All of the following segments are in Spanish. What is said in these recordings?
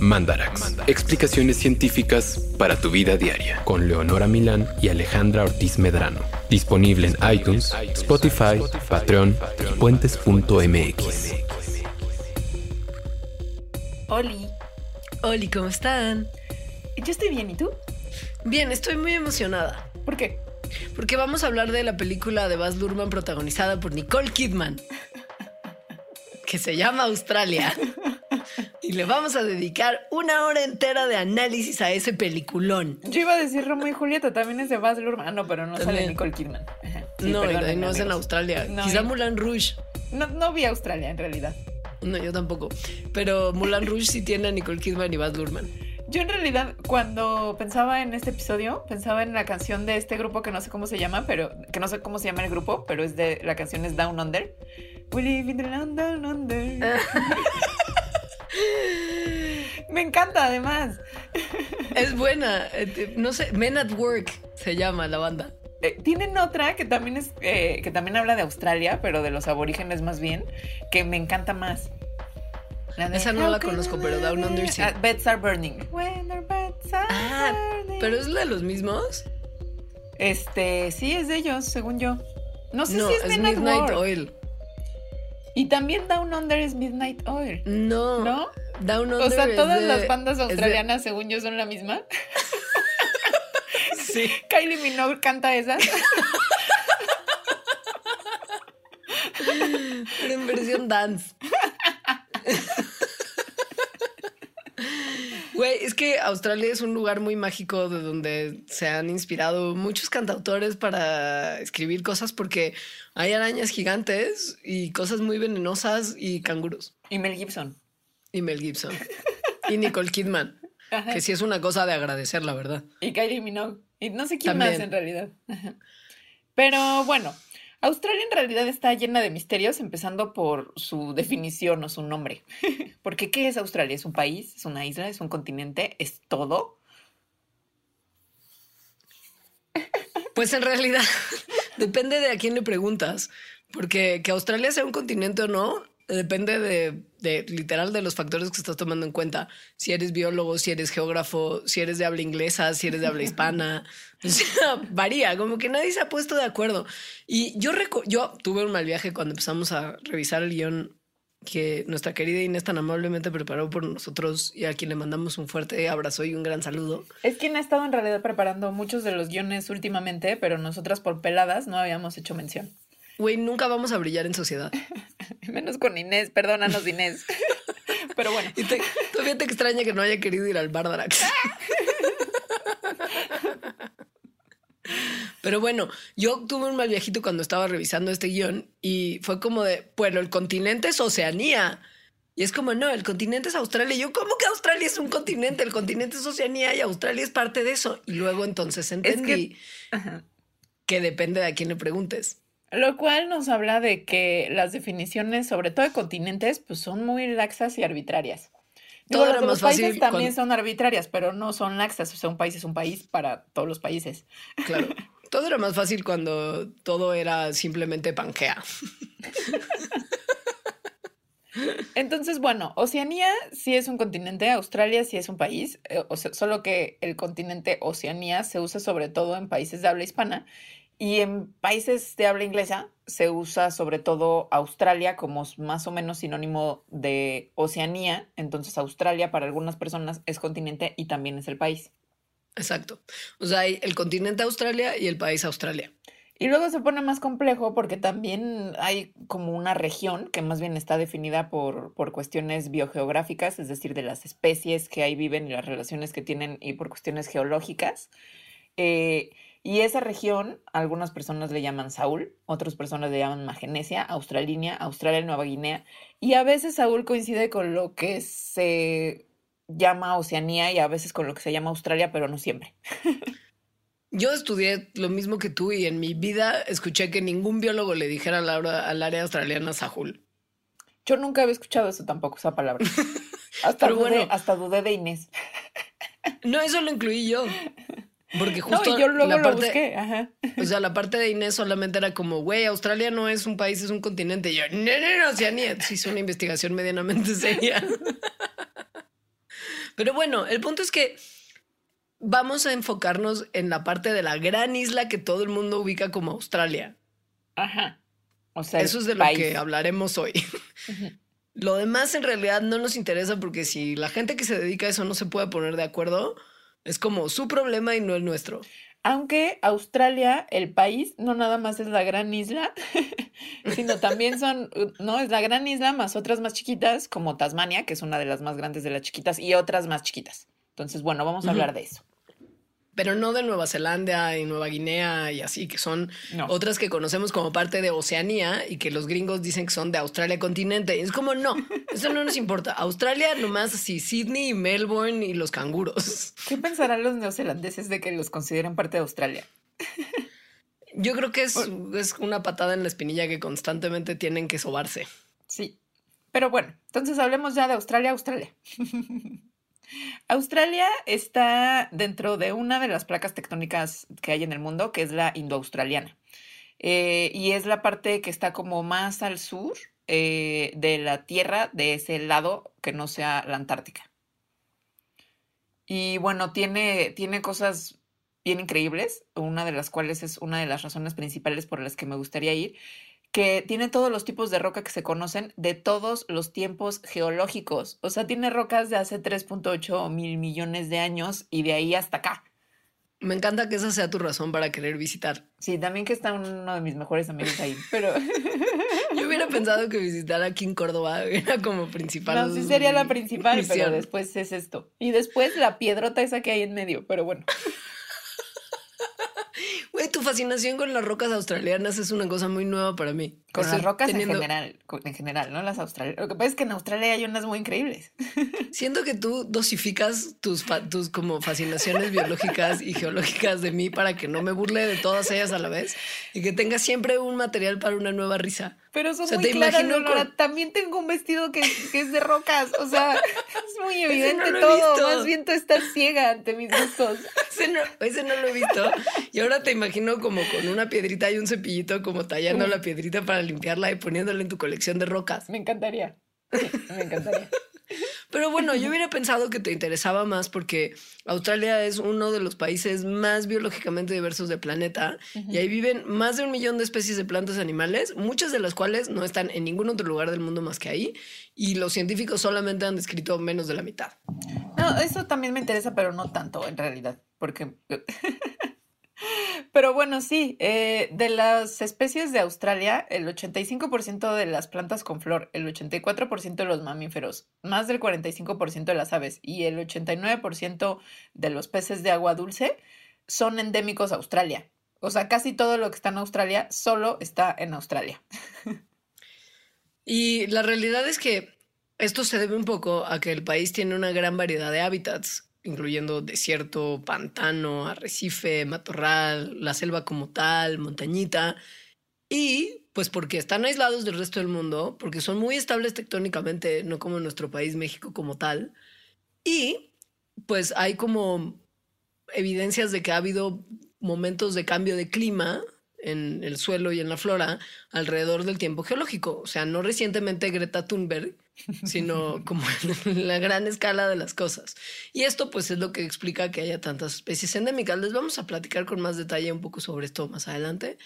Mandarax. Explicaciones científicas para tu vida diaria. Con Leonora Milán y Alejandra Ortiz Medrano. Disponible en iTunes, Spotify, Patreon y puentes.mx. Oli. Oli, ¿cómo están? Yo estoy bien, ¿y tú? Bien, estoy muy emocionada. ¿Por qué? Porque vamos a hablar de la película de Baz Luhrmann protagonizada por Nicole Kidman, que se llama Australia. Y le vamos a dedicar una hora entera de análisis a ese peliculón. Yo iba a decir Romeo y Julieta, también es de Baz Luhrmann. Ah, no, pero no sale. Nicole Kidman. Sí, no, no es en. Australia. No, Quizá. Moulin Rouge. No, no vi Australia, en realidad. No, yo tampoco. Pero Moulin Rouge sí tiene a Nicole Kidman y Baz Luhrmann. Yo en realidad, cuando pensaba en este episodio, pensaba en la canción de este grupo que no sé cómo se llama, pero que no sé cómo se llama el grupo, pero es de la canción es Down Under. We live in the land down under. Me encanta además. Es buena. Eh, No sé, Men at Work se llama la banda. Eh, tienen otra que también es eh, que también habla de Australia, pero de los aborígenes más bien, que me encanta más. La de Esa no la conozco, pero Down? Under sí. Ah, beds are burning. When our beds are Ah, burning. pero es la de los mismos. Este, sí es de ellos, según yo. No sé No, si es, es Men at Midnight. Oil. Y también Down Under es Midnight Oil. No. ¿No? Down O Under sea, es todas de- las bandas de- australianas, según yo, son la misma. Sí. Kylie Minogue canta esas. Pero en versión dance. Güey, es que Australia es un lugar muy mágico de donde se han inspirado muchos cantautores para escribir cosas porque hay arañas gigantes y cosas muy venenosas y canguros. Y Mel Gibson. Y Mel Gibson. Y Nicole Kidman. Ajá. Que sí es una cosa de agradecer, la verdad. Y Kylie Minogue. Y no sé quién También. más en realidad. Pero bueno, Australia en realidad está llena de misterios, empezando por su definición o su nombre. Porque ¿qué es Australia? ¿Es un país? ¿Es una isla? ¿Es un continente? ¿Es todo? Pues en realidad depende de a quién le preguntas, porque que Australia sea un continente o no, depende de, literal de los factores que estás tomando en cuenta. Si eres biólogo, si eres geógrafo, si eres de habla inglesa, si eres de habla hispana. O sea, varía, como que nadie se ha puesto de acuerdo. Y yo, yo tuve un mal viaje cuando empezamos a revisar el guion que nuestra querida Inés tan amablemente preparó por nosotros y a quien le mandamos un fuerte abrazo y un gran saludo. Es quien ha estado en realidad preparando muchos de los guiones últimamente, pero nosotras por peladas no habíamos hecho mención. Güey, nunca vamos a brillar en sociedad. Menos con Inés, perdónanos Inés. Pero bueno, Y te- todavía te extraña que no haya querido ir al Bardarax. Pero bueno, yo tuve un mal viajito cuando estaba revisando este guion y fue como de, bueno, el continente es Oceanía. Y es como, no, el continente es Australia. Y yo, ¿cómo que Australia es un continente? El continente es Oceanía y Australia es parte de eso. Y luego entonces entendí que depende de a quién le preguntes. Lo cual nos habla de que las definiciones, sobre todo de continentes, pues son muy laxas y arbitrarias. Todo Digo, más los países también son arbitrarias, pero no son laxas. O sea, un país es un país para todos los países. Claro. Todo era más fácil cuando todo era simplemente Pangea. Entonces, bueno, Oceanía sí es un continente, Australia sí es un país, eh, o sea, solo que el continente Oceanía se usa sobre todo en países de habla hispana y en países de habla inglesa se usa sobre todo Australia como más o menos sinónimo de Oceanía. Entonces, Australia para algunas personas es continente y también es el país. Exacto. O sea, hay el continente Australia y el país Australia. Y luego se pone más complejo porque también hay como una región que más bien está definida por, por cuestiones biogeográficas, es decir, de las especies que ahí viven y las relaciones que tienen y por cuestiones geológicas. Eh, y esa región, algunas personas le llaman Saúl, otras personas le llaman Magenesia, Australinia, Australia, Nueva Guinea. Y a veces Saúl coincide con lo que se llama Oceanía y a veces con lo que se llama Australia, pero no siempre. Yo estudié lo mismo que tú y en mi vida escuché que ningún biólogo le dijera al, área- al área australiana Sahul. Yo nunca había escuchado eso tampoco, esa palabra. Hasta, dudé, bueno. hasta dudé de Inés. No, eso lo incluí yo. Porque No, justo y yo luego la lo parte, busqué. Ajá. o sea, la parte de Inés solamente era como, güey, Australia no es un país, es un continente. Y yo, no, no, no, Oceanía. Sí, hice una investigación medianamente seria. Pero bueno, el punto es que vamos a enfocarnos en la parte de la gran isla que todo el mundo ubica como Australia. Ajá. O sea, Eso es de lo país. que hablaremos hoy. Lo demás en realidad no nos interesa porque si la gente que se dedica a eso no se puede poner de acuerdo, es como su problema y no el nuestro. Aunque Australia, el país, no nada más es la gran isla, sino también son, no, es la gran isla más otras más chiquitas, como Tasmania, que es una de las más grandes de las chiquitas, y otras más chiquitas. Entonces, bueno, vamos a hablar de eso. Pero no de Nueva Zelanda y Nueva Guinea y así, que son No. otras que conocemos como parte de Oceanía y que los gringos dicen que son de Australia continente. Y es como, no, eso no nos importa. Australia nomás así, Sydney y Melbourne y los canguros. ¿Qué pensarán los neozelandeses de que los consideren parte de Australia? Yo creo que es, es una patada en la espinilla que constantemente tienen que sobarse. Sí. Pero bueno, entonces hablemos ya de Australia, Australia. Australia está dentro de una de las placas tectónicas que hay en el mundo, que es la indoaustraliana. Eh, y es la parte que está como más al sur eh, de la Tierra, de ese lado que no sea la Antártica. Y bueno, tiene, tiene cosas bien increíbles, una de las cuales es una de las razones principales por las que me gustaría ir, que tiene todos los tipos de roca que se conocen de todos los tiempos geológicos. O sea, tiene rocas de hace 3.8 mil millones de años y de ahí hasta acá. Me encanta que esa sea tu razón para querer visitar. Sí, también que está uno de mis mejores amigos ahí, pero Yo hubiera pensado que visitar aquí en Córdoba era como principal. no, sí sería la principal, pero después es esto. Y después la piedrota esa que hay en medio, pero bueno. Güey, tu fascinación con las rocas australianas es una cosa muy nueva para mí. Con Estoy las rocas teniendo- en general, en general, ¿no? Las australianas. Lo que pasa es que en Australia hay unas muy increíbles. Siento que tú dosificas tus, tus como fascinaciones biológicas y geológicas de mí para que no me burle de todas ellas a la vez y que tenga siempre un material para una nueva risa. Pero son O sea, muy te claras, con- También tengo un vestido que, que es de rocas. O sea, es muy evidente no todo. Más bien tú estás ciega ante mis gustos. Ese no, ese no lo he visto. Y ahora te imagino como con una piedrita y un cepillito, como tallando la piedrita para limpiarla y poniéndola en tu colección de rocas. Me encantaría. Sí, me encantaría. Pero bueno, yo hubiera pensado que te interesaba más porque Australia es uno de los países más biológicamente diversos del planeta y ahí viven más de un millón de especies de plantas y animales, muchas de las cuales no están en ningún otro lugar del mundo más que ahí y los científicos solamente han descrito menos de la mitad. No, eso también me interesa, pero no tanto en realidad. Porque. Pero bueno, sí, eh, de las especies de Australia, el 85% de las plantas con flor, el 84% de los mamíferos, más del 45% de las aves y el 89% de los peces de agua dulce son endémicos a Australia. O sea, casi todo lo que está en Australia solo está en Australia. Y la realidad es que esto se debe un poco a que el país tiene una gran variedad de hábitats, incluyendo desierto, pantano, arrecife, matorral, la selva como tal, montañita. Y pues porque están aislados del resto del mundo, porque son muy estables tectónicamente, no como nuestro país México como tal. Y pues hay como evidencias de que ha habido momentos de cambio de clima en el suelo y en la flora alrededor del tiempo geológico. O sea, no recientemente Greta Thunberg, sino como en la gran escala de las cosas. Y esto pues es lo que explica que haya tantas especies endémicas. Les vamos a platicar con más detalle un poco sobre esto más adelante,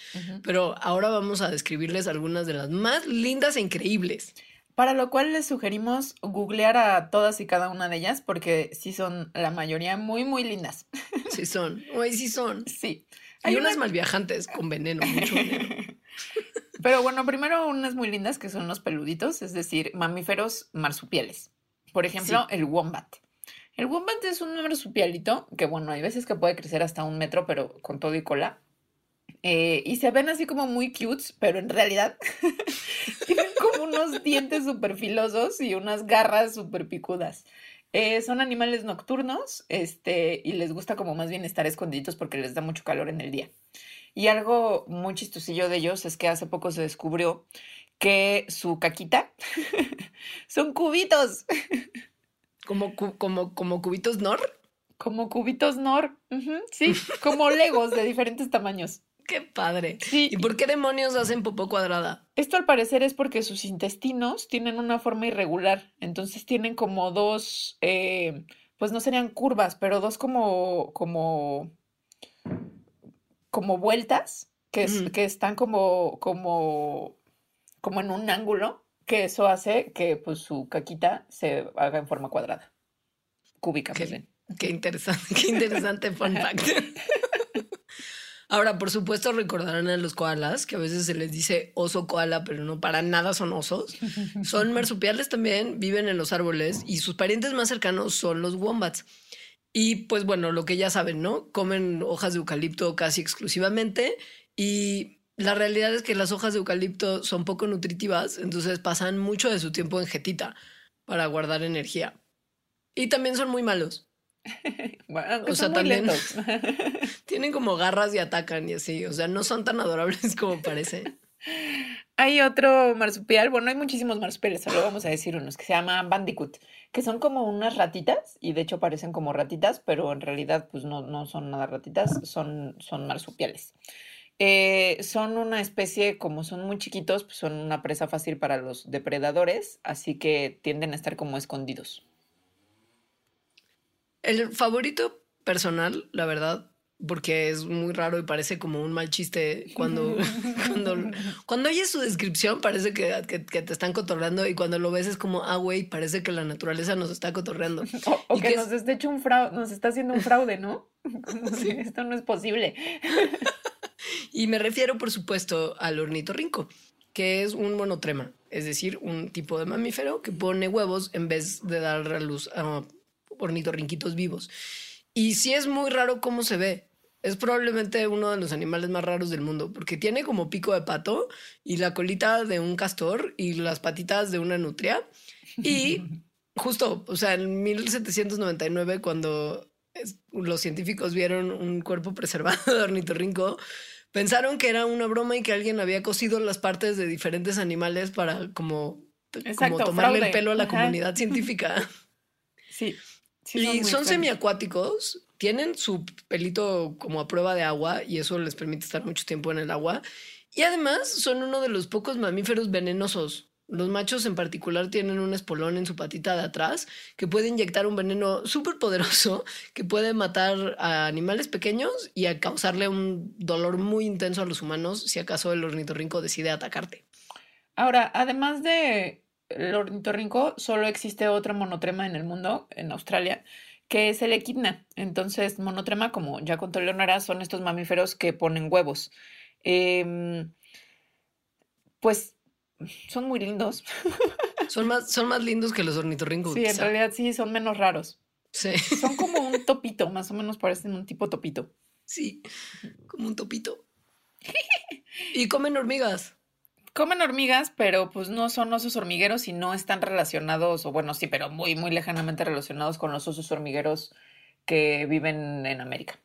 pero ahora vamos a describirles algunas de las más lindas e increíbles. Para lo cual les sugerimos googlear a todas y cada una de ellas porque sí son la mayoría muy, muy lindas. Sí son, hoy sí son. Sí. Hay Hay unas una- malviajantes con veneno, mucho veneno. Pero bueno, primero unas muy lindas que son los peluditos, es decir, mamíferos marsupiales. Por ejemplo, el wombat. El wombat es un marsupialito que, bueno, hay veces que puede crecer hasta un metro, pero con todo y cola. Eh, y se ven así como muy cutes, pero en realidad tienen como unos dientes súper filosos y unas garras súper picudas. Eh, son animales nocturnos, este, y les gusta como más bien estar escondiditos porque les da mucho calor en el día. Y algo muy chistosillo de ellos es que hace poco se descubrió que su caquita son cubitos, Como, cu- como, como cubitos Nor. como cubitos Nor, sí, como legos de diferentes tamaños. Qué padre. Sí, ¿Y por qué demonios hacen popó cuadrada? Esto al parecer es porque sus intestinos tienen una forma irregular, entonces tienen como dos, eh, pues no serían curvas, pero dos como, como, como vueltas que, que están como, como, como en un ángulo, que eso hace que pues su caquita se haga en forma cuadrada, cúbica. Qué, qué interesante, qué interesante fun fact. Ahora, por supuesto, recordarán a los koalas, que a veces se les dice oso koala, pero no para nada son osos. Son marsupiales también, viven en los árboles y sus parientes más cercanos son los wombats. Y pues bueno, lo que ya saben, ¿no? Comen hojas de eucalipto casi exclusivamente y la realidad es que las hojas de eucalipto son poco nutritivas, entonces pasan mucho de su tiempo en jetita para guardar energía. Y también son muy malos. bueno, o sea, también tienen como garras y atacan y así, o sea, no son tan adorables como parece. Hay otro marsupial, bueno, hay muchísimos marsupiales, solo vamos a decir unos que se llaman bandicoot, que son como unas ratitas y de hecho parecen como ratitas, pero en realidad pues no, no son nada ratitas, son, son marsupiales. Eh, son una especie, como son muy chiquitos, pues son una presa fácil para los depredadores, así que tienden a estar como escondidos. El favorito personal, la verdad, porque es muy raro y parece como un mal chiste cuando, cuando, cuando oyes su descripción parece que, que, te están cotorreando y cuando lo ves es como, ah, güey, parece que la naturaleza nos está cotorreando. O, que, nos está hecho un fraude, nos está haciendo un fraude, ¿no? Esto no es posible. y me refiero, por supuesto, al ornitorrinco, que es un monotrema, es decir, un tipo de mamífero que pone huevos en vez de dar a luz a ornitorrinquitos vivos. Y sí es muy raro cómo se ve. Es probablemente uno de los animales más raros del mundo, porque tiene como pico de pato y la colita de un castor y las patitas de una nutria. Y justo, o sea, en 1799, cuando los científicos vieron un cuerpo preservado de ornitorrinco, pensaron que era una broma y que alguien había cosido las partes de diferentes animales para como, como tomarle el pelo a la comunidad científica. Sí y son, semiacuáticos, tienen su pelito como a prueba de agua y eso les permite estar mucho tiempo en el agua. Y además son uno de los pocos mamíferos venenosos. Los machos en particular tienen un espolón en su patita de atrás que puede inyectar un veneno súper poderoso que puede matar a animales pequeños y a causarle un dolor muy intenso a los humanos si acaso el ornitorrinco decide atacarte. Ahora, además de el ornitorrinco, solo existe otro monotrema en el mundo, en Australia, que es el equidna. Entonces, monotrema, como ya contó Leonora, son estos mamíferos que ponen huevos. Em, pues son muy lindos. Son más, son más lindos que los ornitorrincos. Sí, en realidad sí, son menos raros. Sí. Son como un topito, más o menos parecen un tipo topito. Sí, como un topito. y comen hormigas. Comen hormigas, pero pues no son osos hormigueros y no están relacionados, o bueno, sí, pero muy, muy lejanamente relacionados con los osos hormigueros que viven en América.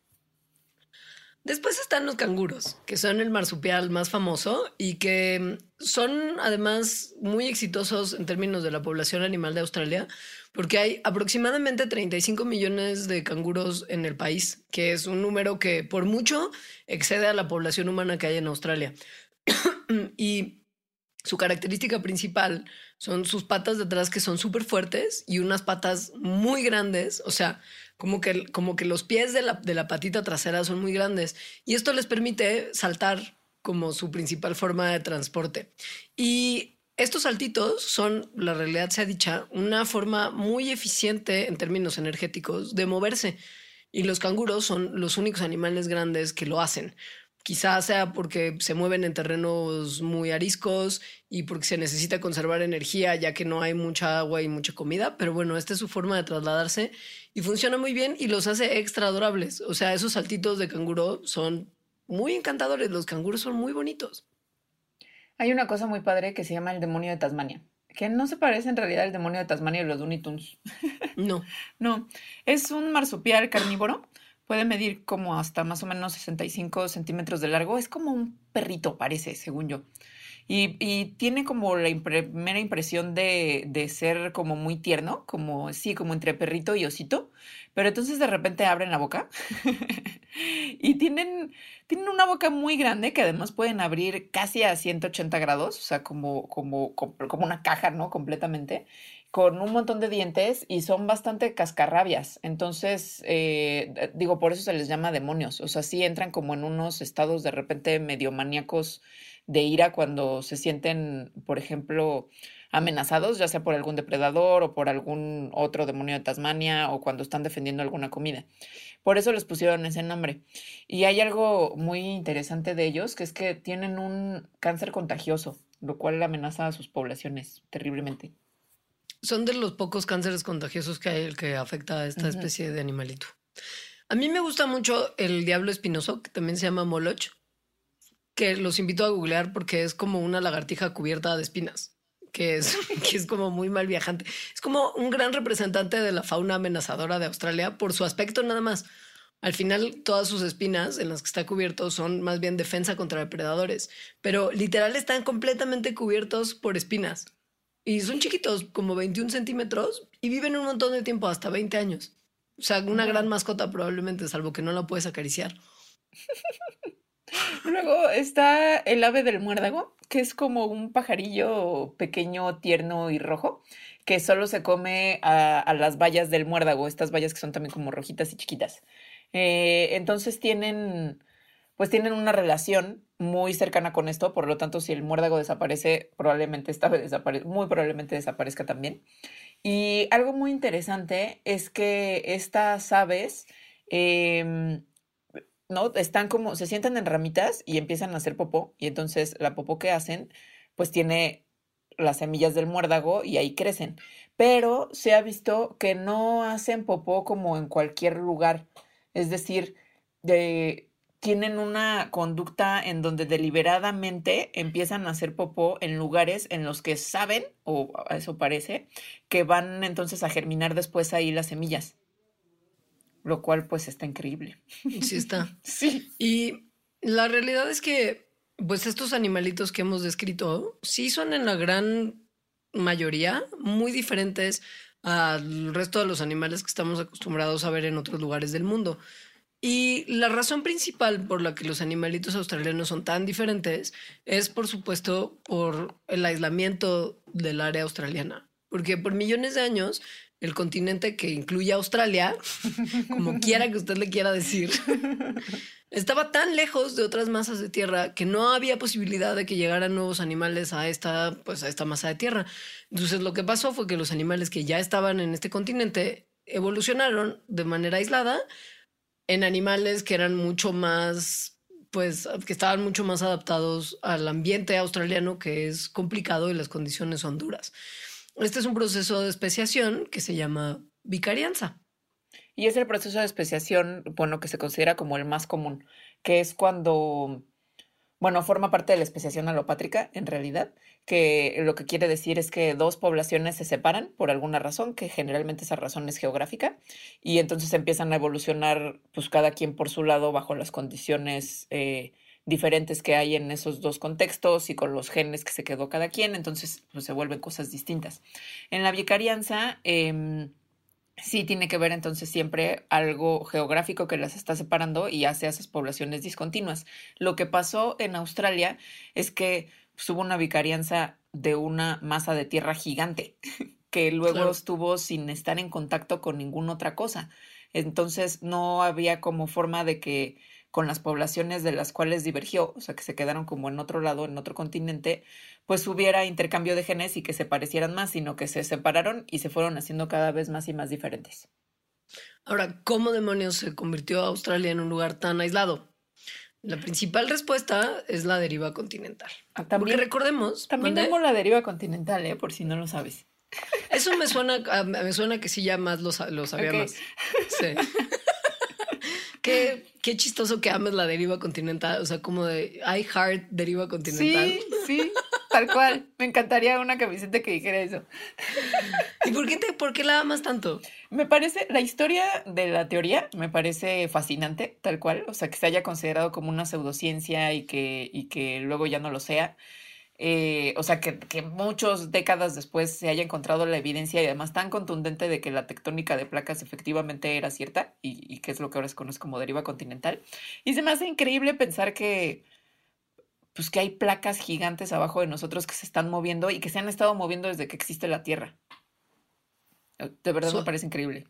Después están los canguros, que son el marsupial más famoso y que son además muy exitosos en términos de la población animal de Australia, porque hay aproximadamente 35 millones de canguros en el país, que es un número que por mucho excede a la población humana que hay en Australia. y su característica principal son sus patas de atrás que son súper fuertes y unas patas muy grandes, o sea, como que, como que los pies de la, de la patita trasera son muy grandes y esto les permite saltar como su principal forma de transporte. Y estos saltitos son, la realidad se ha dicha, una forma muy eficiente en términos energéticos de moverse. Y los canguros son los únicos animales grandes que lo hacen. Quizás sea porque se mueven en terrenos muy ariscos y porque se necesita conservar energía ya que no hay mucha agua y mucha comida, pero bueno, esta es su forma de trasladarse y funciona muy bien y los hace extra adorables. O sea, esos saltitos de canguro son muy encantadores, los canguros son muy bonitos. Hay una cosa muy padre que se llama el demonio de Tasmania, que no se parece en realidad al demonio de Tasmania y los Looney Tunes. No. no, es un marsupial carnívoro Puede medir como hasta más o menos 65 centímetros de largo. Es como un perrito, parece, según yo. Y, tiene como la primera impresión de, de, ser como muy tierno, como sí, como entre perrito y osito. Pero entonces de repente abren la boca y tienen, tienen una boca muy grande que además pueden abrir casi a 180 grados, o sea, como, como, como una caja, ¿no? Completamente con un montón de dientes y son bastante cascarrabias. Entonces, eh, digo, por eso se les llama demonios. O sea, sí entran como en unos estados de repente medio maníacos de ira cuando se sienten, por ejemplo, amenazados, ya sea por algún depredador o por algún otro demonio de Tasmania o cuando están defendiendo alguna comida. Por eso les pusieron ese nombre. Y hay algo muy interesante de ellos, que es que tienen un cáncer contagioso, lo cual amenaza a sus poblaciones terriblemente. Son de los pocos cánceres contagiosos que hay el que afecta a esta especie de animalito. A mí me gusta mucho el diablo espinoso, que también se llama moloch, que los invito a googlear porque es como una lagartija cubierta de espinas que es, que es como muy mal viajante. Es como un gran representante de la fauna amenazadora de Australia por su aspecto nada más. Al final, todas sus espinas en las que está cubierto son más bien defensa contra depredadores, pero literal están completamente cubiertos por espinas. Y son chiquitos, como 21 centímetros, y viven un montón de tiempo, hasta 20 años. O sea, una gran mascota probablemente, salvo que no la puedes acariciar. Luego está el ave del muérdago, que es como un pajarillo pequeño, tierno y rojo, que solo se come a, las bayas del muérdago, estas bayas que son también como rojitas y chiquitas. Eh, entonces tienen, pues tienen una relación muy cercana con esto, por lo tanto, si el muérdago desaparece, probablemente esta ave desaparezca, muy probablemente desaparezca también. Y algo muy interesante es que estas aves em, ¿no? Están como, se sientan en ramitas y empiezan a hacer popó, y entonces la popó que hacen, pues tiene las semillas del muérdago y ahí crecen. Pero se ha visto que no hacen popó como en cualquier lugar, es decir, de, tienen una conducta en donde deliberadamente empiezan a hacer popó en lugares en los que saben, o eso parece, que van entonces a germinar después ahí las semillas lo cual pues está increíble. Sí está. sí. Y la realidad es que pues estos animalitos que hemos descrito sí son en la gran mayoría muy diferentes al resto de los animales que estamos acostumbrados a ver en otros lugares del mundo. Y la razón principal por la que los animalitos australianos son tan diferentes es, por supuesto, por el aislamiento del área australiana. Porque por millones de años el continente que incluye Australia, como quiera que usted le quiera decir, estaba tan lejos de otras masas de tierra que no había posibilidad de que llegaran nuevos animales a esta, pues a esta masa de tierra. Entonces lo que pasó fue que los animales que ya estaban en este continente evolucionaron de manera aislada en animales que eran mucho más, pues que estaban mucho más adaptados al ambiente australiano que es complicado y las condiciones son duras. Este es un proceso de especiación que se llama vicarianza. Y es el proceso de especiación, bueno, que se considera como el más común, que es cuando, bueno, forma parte de la especiación alopátrica, en realidad, que lo que quiere decir es que dos poblaciones se separan por alguna razón, que generalmente esa razón es geográfica, y entonces empiezan a evolucionar, pues cada quien por su lado, bajo las condiciones eh, diferentes que hay en esos dos contextos y con los genes que se quedó cada quien, entonces pues, se vuelven cosas distintas. En la vicarianza em, sí tiene que ver entonces siempre algo geográfico que las está separando y hace a esas poblaciones discontinuas. Lo que pasó en Australia es que pues, hubo una vicarianza de una masa de tierra gigante que luego estuvo sin estar en contacto con ninguna otra cosa. Entonces no había como forma de que con las poblaciones de las cuales divergió, o sea, que se quedaron como en otro lado, en otro continente, pues hubiera intercambio de genes y que se parecieran más, sino que se separaron y se fueron haciendo cada vez más y más diferentes. Ahora, ¿cómo demonios se convirtió Australia en un lugar tan aislado? La principal respuesta es la deriva continental. Ah, también, Porque recordemos. También tenemos la deriva continental, ¿eh? por si no lo sabes. Eso me suena, me suena que sí ya más lo, sabía más. Sí. qué, qué chistoso que ames la deriva continental, o sea, como de I heart deriva continental. Sí, sí, tal cual. Me encantaría una camiseta que dijera eso. ¿Y por qué, te, por qué la amas tanto? Me parece, la historia de la teoría me parece fascinante, tal cual, o sea, que se haya considerado como una pseudociencia y que, y que luego ya no lo sea. Eh, o sea, que, que muchas décadas después se haya encontrado la evidencia y además tan contundente de que la tectónica de placas efectivamente era cierta y, y que es lo que ahora se conoce como deriva continental. Y se me hace increíble pensar que, pues que hay placas gigantes abajo de nosotros que se están moviendo y que se han estado moviendo desde que existe la Tierra. De verdad me parece increíble.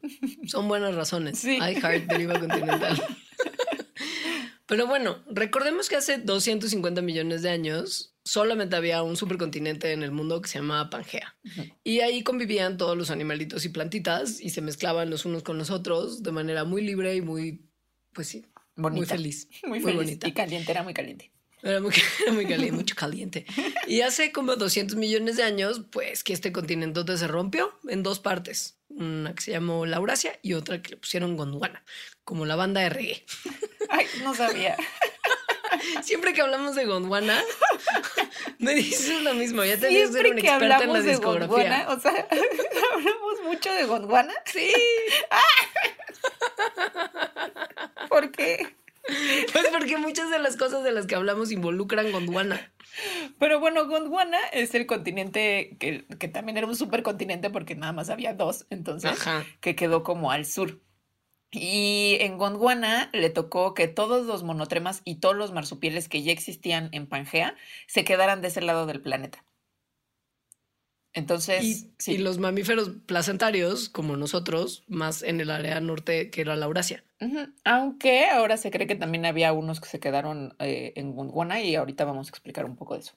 Son buenas razones. Sí. I heart deriva continental. Pero bueno, recordemos que hace 250 millones de años solamente había un supercontinente en el mundo que se llamaba Pangea. Y ahí convivían todos los animalitos y plantitas y se mezclaban los unos con los otros de manera muy libre y muy, pues sí, muy feliz. Muy, muy bonita. Y caliente, era muy caliente. Era muy, muy caliente, mucho caliente. Y hace como 200 millones de años, pues que este continente se rompió en dos partes. Una que se llamó Laurasia y otra que le pusieron Gondwana, como la banda de reggae. Ay, no sabía. Siempre que hablamos de Gondwana, me dices lo mismo. Ya tenías que ser una experta en la discografía. Gondwana, o sea, hablamos mucho de Gondwana. Sí. ¿Por qué? Pues porque muchas de las cosas de las que hablamos involucran Gondwana. Pero bueno, Gondwana es el continente que, que también era un supercontinente porque nada más había dos, entonces, que quedó como al sur. Y en Gondwana le tocó que todos los monotremas y todos los marsupiales que ya existían en Pangea se quedaran de ese lado del planeta. Entonces. Y, los mamíferos placentarios, como nosotros, más en el área norte que era la Eurasia. Aunque ahora se cree que también había unos que se quedaron eh, en Gondwana y ahorita vamos a explicar un poco de eso.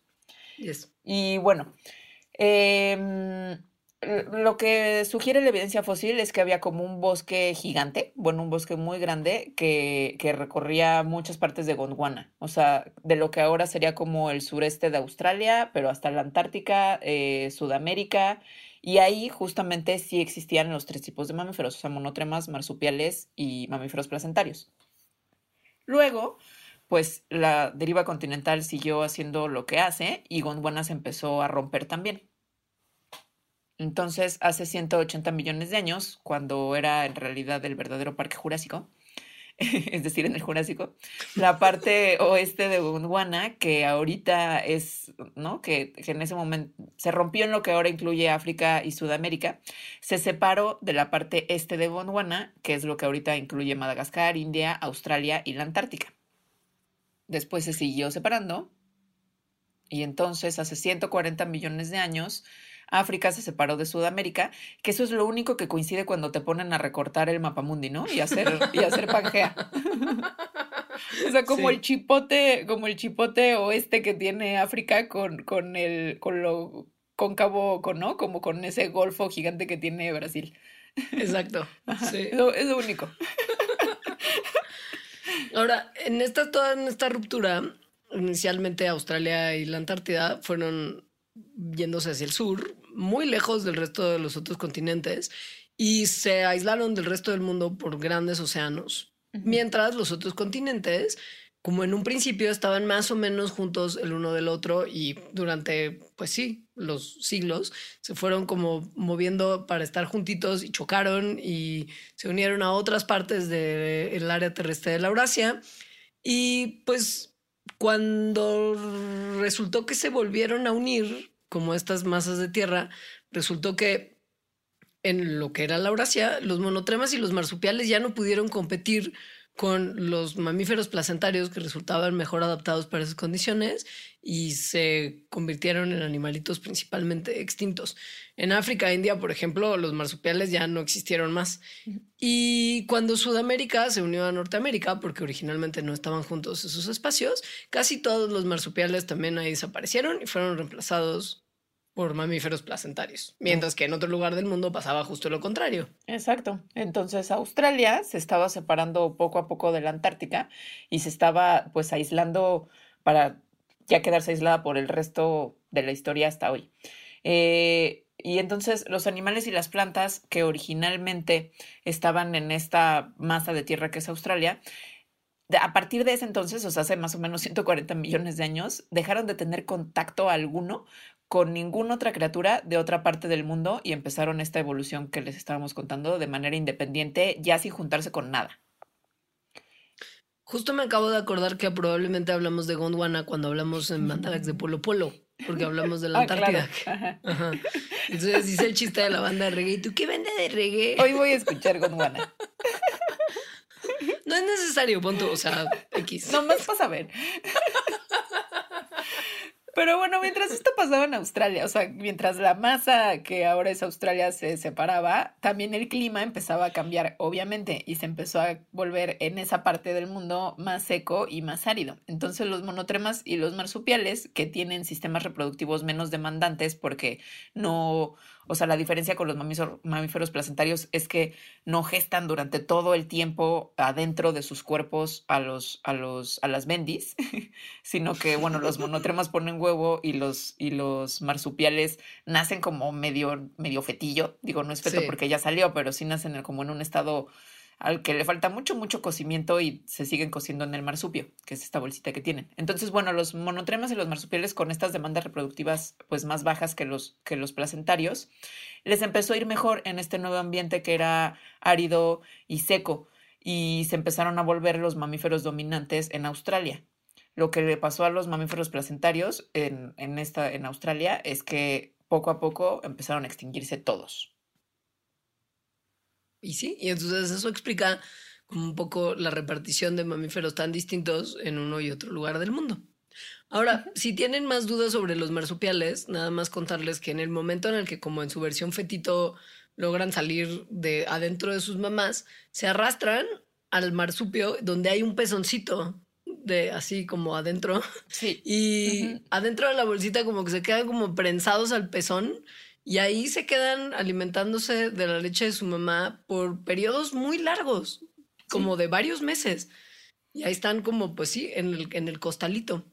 Y bueno, eh, lo que sugiere la evidencia fósil es que había como un bosque gigante, bueno, un bosque muy grande que, recorría muchas partes de Gondwana, o sea, de lo que ahora sería como el sureste de Australia, pero hasta la Antártica, eh, Sudamérica, y ahí justamente sí existían los tres tipos de mamíferos, o sea, monotremas, marsupiales y mamíferos placentarios. Luego, pues la deriva continental siguió haciendo lo que hace y Gondwana se empezó a romper también. Entonces, hace 180 millones de años, cuando era en realidad el verdadero parque jurásico, es decir, en el Jurásico, la parte oeste de Gondwana, que ahorita es, ¿no? Que, en ese momento se rompió en lo que ahora incluye África y Sudamérica, se separó de la parte este de Gondwana, que es lo que ahorita incluye Madagascar, India, Australia y la Antártica. Después se siguió separando y entonces hace 140 millones de años África se separó de Sudamérica, que eso es lo único que coincide cuando te ponen a recortar el mapamundi, ¿no? Y hacer, y hacer Pangea. o sea, como el chipote, como el chipote oeste que tiene África con, con el, con lo cóncavo, con, ¿no? Como con ese golfo gigante que tiene Brasil. Exacto. Sí. Eso, es lo único. Ahora, en esta, toda en esta ruptura, inicialmente Australia y la Antártida fueron yéndose hacia el sur, muy lejos del resto de los otros continentes y se aislaron del resto del mundo por grandes océanos. Mientras los otros continentes, como en un principio estaban más o menos juntos el uno del otro y durante, pues sí, los siglos, se fueron como moviendo para estar juntitos y chocaron y se unieron a otras partes del área terrestre de la Eurasia. Y pues cuando resultó que se volvieron a unir, como estas masas de tierra, resultó que en lo que era la Eurasia, los monotremas y los marsupiales ya no pudieron competir con los mamíferos placentarios que resultaban mejor adaptados para esas condiciones y se convirtieron en animalitos principalmente extintos. En África e India, por ejemplo, los marsupiales ya no existieron más. Y cuando Sudamérica se unió a Norteamérica, porque originalmente no estaban juntos esos espacios, casi todos los marsupiales también ahí desaparecieron y fueron reemplazados por mamíferos placentarios, mientras que en otro lugar del mundo pasaba justo lo contrario. Exacto. Entonces Australia se estaba separando poco a poco de la Antártica y se estaba pues aislando para ya quedarse aislada por el resto de la historia hasta hoy. Eh, y entonces los animales y las plantas que originalmente estaban en esta masa de tierra que es Australia, a partir de ese entonces, o sea, hace más o menos 140 millones de años, dejaron de tener contacto alguno con ninguna otra criatura de otra parte del mundo y empezaron esta evolución que les estábamos contando de manera independiente, ya sin juntarse con nada. Justo me acabo de acordar que probablemente hablamos de Gondwana cuando hablamos en Mandalax de Polo Polo, porque hablamos de la ah, Antártida. Entonces dice el chiste de la banda de reggae. ¿Y tú qué vende de reggae? Hoy voy a escuchar Gondwana. No es necesario, punto, o sea, X. No más para saber. Pero bueno, mientras esto pasaba en Australia, o sea, mientras la masa que ahora es Australia se separaba, también el clima empezaba a cambiar, obviamente, y se empezó a volver en esa parte del mundo más seco y más árido. Entonces los monotremas y los marsupiales, que tienen sistemas reproductivos menos demandantes porque no o sea, la diferencia con los mamíferos placentarios es que no gestan durante todo el tiempo adentro de sus cuerpos a los, a los, a las bendis, sino que, bueno, los monotremas ponen huevo y los, y los marsupiales nacen como medio, medio fetillo. Digo, no es feto porque ya salió, pero sí nacen como en un estado al que le falta mucho, mucho cocimiento y se siguen cociendo en el marsupio, que es esta bolsita que tienen. Entonces, bueno, los monotremas y los marsupiales con estas demandas reproductivas pues más bajas que los, que los placentarios, les empezó a ir mejor en este nuevo ambiente que era árido y seco y se empezaron a volver los mamíferos dominantes en Australia. Lo que le pasó a los mamíferos placentarios en, en, esta, en Australia es que poco a poco empezaron a extinguirse todos. Y sí, y entonces eso explica como un poco la repartición de mamíferos tan distintos en uno y otro lugar del mundo. Ahora, si tienen más dudas sobre los marsupiales, nada más contarles que en el momento en el que como en su versión fetito logran salir de adentro de sus mamás, se arrastran al marsupio donde hay un pezoncito de así como adentro. Sí. Y adentro de la bolsita como que se quedan como prensados al pezón y ahí se quedan alimentándose de la leche de su mamá por periodos muy largos, como de varios meses. Y ahí están como, pues sí, en el, en el costalito.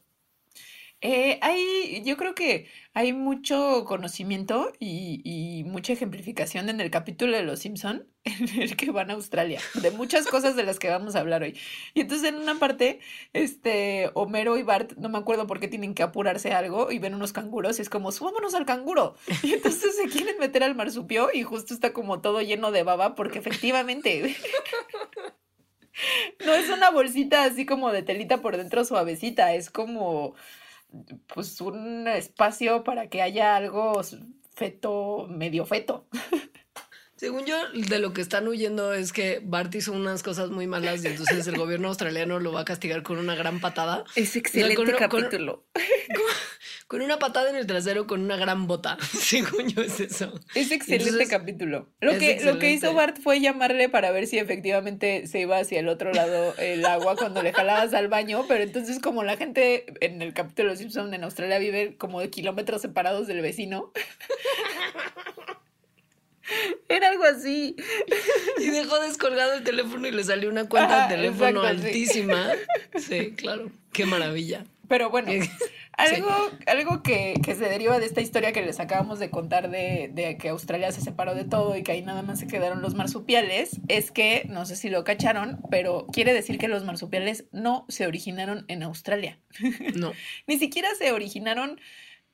Eh, hay, yo creo que hay mucho conocimiento y, mucha ejemplificación en el capítulo de Los Simpson en el que van a Australia, de muchas cosas de las que vamos a hablar hoy. Y entonces en una parte, este, Homero y Bart, no me acuerdo por qué tienen que apurarse algo y ven unos canguros y es como, subámonos al canguro. Y entonces se quieren meter al marsupio y justo está como todo lleno de baba porque efectivamente... No es una bolsita así como de telita por dentro suavecita, es como pues un espacio para que haya algo feto, medio feto. Según yo, de lo que están huyendo es que Bart hizo unas cosas muy malas y entonces el gobierno australiano lo va a castigar con una gran patada. Es excelente capítulo. Con, una patada en el trasero con una gran bota. Según yo es eso. Es excelente capítulo. Lo que, lo que hizo Bart fue llamarle para ver si efectivamente se iba hacia el otro lado el agua cuando le jalabas al baño, pero entonces como la gente en el capítulo de Simpson en Australia vive como de kilómetros separados del vecino. Era algo así. Y dejó descolgado el teléfono y le salió una cuenta de teléfono altísima. Sí. claro. Qué maravilla. Pero bueno, algo, algo que, que, se deriva de esta historia que les acabamos de contar de, de, que Australia se separó de todo y que ahí nada más se quedaron los marsupiales, es que, no sé si lo cacharon, pero quiere decir que los marsupiales no se originaron en Australia. No. Ni siquiera se originaron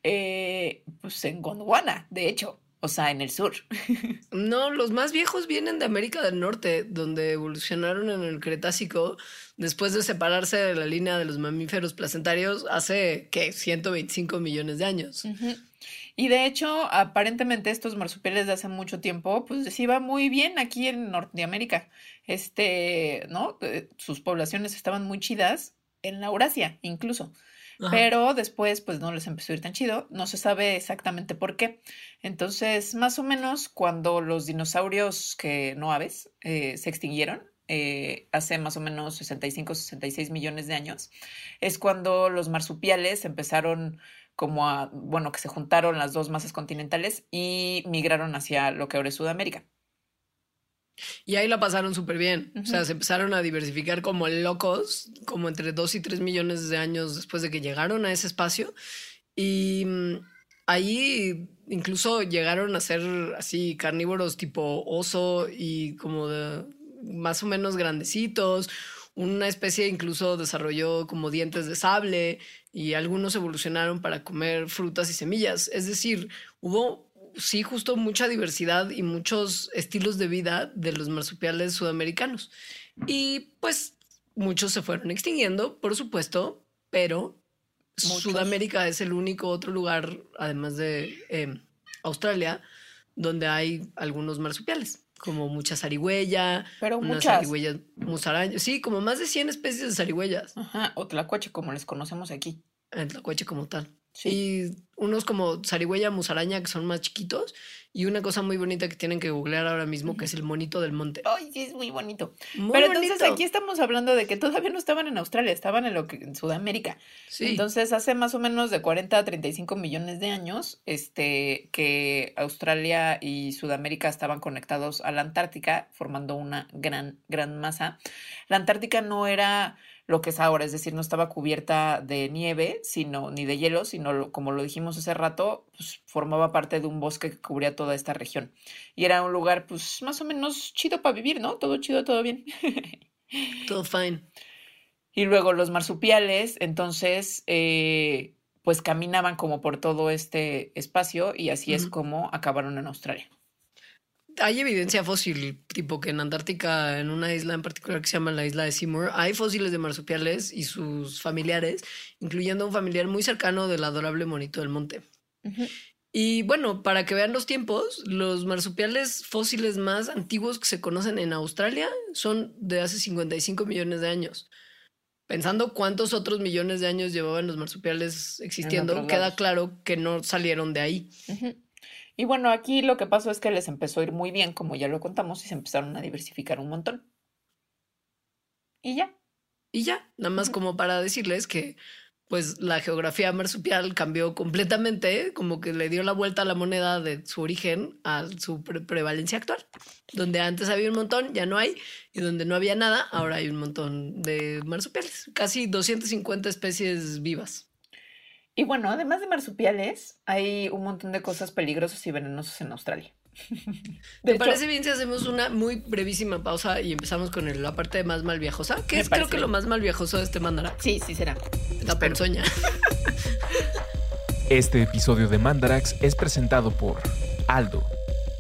eh, pues en Gondwana, de hecho. O sea, en el sur. No, los más viejos vienen de América del Norte, donde evolucionaron en el Cretácico después de separarse de la línea de los mamíferos placentarios hace, ¿qué? 125 millones de años. Y de hecho, aparentemente estos marsupiales de hace mucho tiempo, pues les iba muy bien aquí en Norteamérica. Este, ¿no? Eh, sus poblaciones estaban muy chidas en la Eurasia, incluso. Pero después, pues no les empezó a ir tan chido. No se sabe exactamente por qué. Entonces, más o menos cuando los dinosaurios, que no aves, eh, se extinguieron, eh, hace más o menos 65, 66 millones de años, es cuando los marsupiales empezaron como a, bueno, que se juntaron las dos masas continentales y migraron hacia lo que ahora es Sudamérica. Y ahí la pasaron súper bien. O sea, se empezaron a diversificar como locos, como entre 2 y 3 millones de años después de que llegaron a ese espacio. Y mm, ahí incluso llegaron a ser así carnívoros tipo oso y como de más o menos grandecitos. Una especie incluso desarrolló como dientes de sable y algunos evolucionaron para comer frutas y semillas. Es decir, hubo sí, justo mucha diversidad y muchos estilos de vida de los marsupiales sudamericanos. Y pues muchos se fueron extinguiendo, por supuesto, pero Sudamérica es el único otro lugar, además de em, Australia, donde hay algunos marsupiales, como mucha zarigüeya, pero muchas zarigüeyas musarañas, sí, como más de 100 especies de zarigüeyas. Ajá, o tlacuache como les conocemos aquí. El tlacuache como tal. Y unos como zarigüeya musaraña que son más chiquitos y una cosa muy bonita que tienen que googlear ahora mismo que es el monito del monte. Ay, sí, es muy bonito. Pero entonces aquí estamos hablando de que todavía no estaban en Australia, estaban en lo que en Sudamérica. Sí. Entonces hace más o menos de 40 a 35 millones de años este que Australia y Sudamérica estaban conectados a la Antártica formando una gran gran masa. La Antártica no era lo que es ahora, es decir, no estaba cubierta de nieve, sino ni de hielo, sino como lo dijimos hace rato, pues formaba parte de un bosque que cubría toda esta región. Y era un lugar pues más o menos chido para vivir, ¿no? Todo chido, todo bien. todo fine. Y luego los marsupiales, entonces, eh, pues caminaban como por todo este espacio y así es como acabaron en Australia hay evidencia fósil, tipo que en Antártica, en una isla en particular que se llama la isla de Seymour, hay fósiles de marsupiales y sus familiares, incluyendo un familiar muy cercano del adorable monito del monte. Y bueno, para que vean los tiempos, los marsupiales fósiles más antiguos que se conocen en Australia son de hace 55 millones de años. Pensando cuántos otros millones de años llevaban los marsupiales existiendo, queda claro que no salieron de ahí. Y bueno, aquí lo que pasó es que les empezó a ir muy bien, como ya lo contamos, y se empezaron a diversificar un montón. Y ya. Y ya, nada más como para decirles que pues la geografía marsupial cambió completamente, como que le dio la vuelta a la moneda de su origen a su prevalencia actual. Donde antes había un montón, ya no hay, y donde no había nada, ahora hay un montón de marsupiales, casi 250 especies vivas. Y bueno, además de marsupiales, hay un montón de cosas peligrosas y venenosas en Australia. ¿Te parece bien si hacemos una muy brevísima pausa y empezamos con la parte más mal viajosa? Que es creo que lo más mal viajoso de este Mandarax. Sí, sí será. La ponzoña. Este episodio de Mandarax es presentado por Aldo,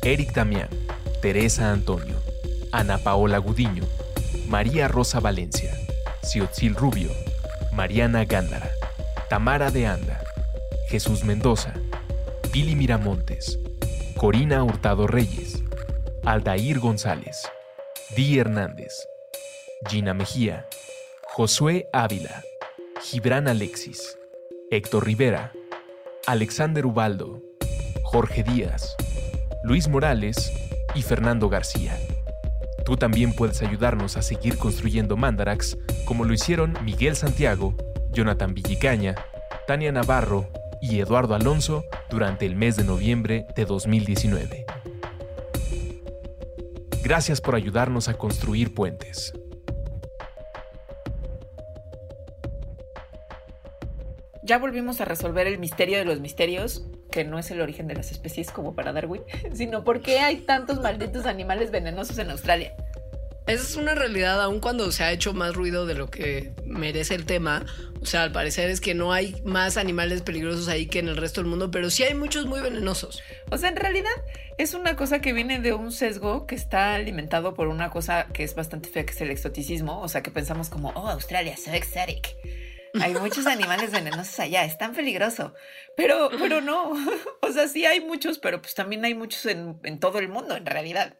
Eric Damián, Teresa Antonio, Ana Paola Gudiño, María Rosa Valencia, Ciotzil Rubio, Mariana Gándara. Tamara de Anda, Jesús Mendoza, Pili Miramontes, Corina Hurtado Reyes, Aldair González, Di Hernández, Gina Mejía, Josué Ávila, Gibran Alexis, Héctor Rivera, Alexander Ubaldo, Jorge Díaz, Luis Morales y Fernando García. Tú también puedes ayudarnos a seguir construyendo Mandarax como lo hicieron Miguel Santiago, Jonathan Villicaña, Tania Navarro y Eduardo Alonso durante el mes de noviembre de 2019. Gracias por ayudarnos a construir puentes. Ya volvimos a resolver el misterio de los misterios, que no es el origen de las especies como para Darwin, sino por qué hay tantos malditos animales venenosos en Australia. Esa es una realidad, aun cuando se ha hecho más ruido de lo que merece el tema. O sea, al parecer es que no hay más animales peligrosos ahí que en el resto del mundo, pero sí hay muchos muy venenosos. O sea, en realidad es una cosa que viene de un sesgo que está alimentado por una cosa que es bastante fea, que es el exoticismo. O sea, que pensamos como, oh, Australia, so exotic. Hay muchos animales venenosos allá, es tan peligroso. Pero, pero no. O sea, sí hay muchos, pero pues también hay muchos en, en todo el mundo, en realidad.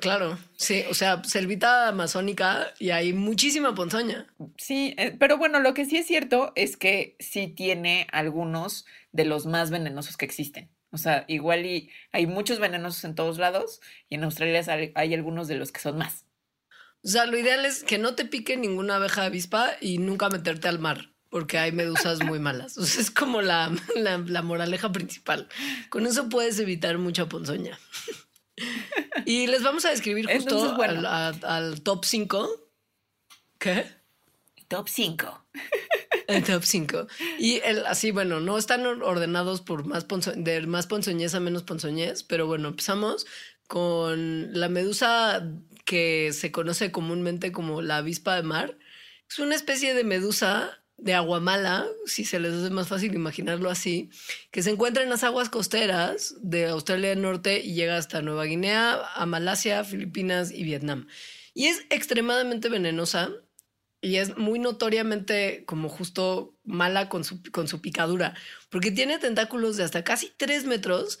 Claro, sí, o sea, selvita amazónica y hay muchísima ponzoña. Sí, eh, pero bueno, lo que sí es cierto es que sí tiene algunos de los más venenosos que existen. O sea, igual y hay muchos venenosos en todos lados y en Australia hay algunos de los que son más. O sea, lo ideal es que no te pique ninguna abeja avispa y nunca meterte al mar, porque hay medusas muy malas. O sea, es como la, la moraleja principal. Con eso puedes evitar mucha ponzoña. Y les vamos a describir justo al, top 5. ¿Qué? Top 5. El top 5. Y el, así, bueno, no están ordenados por más, de más ponzoñez a menos ponzoñez, pero bueno, empezamos con la medusa que se conoce comúnmente como la avispa de mar. Es una especie de medusa de aguamala, si se les hace más fácil imaginarlo así, que se encuentra en las aguas costeras de Australia del Norte y llega hasta Nueva Guinea, a Malasia, Filipinas y Vietnam. Y es extremadamente venenosa y es muy notoriamente como justo mala con su, con su picadura, porque tiene tentáculos de hasta casi tres metros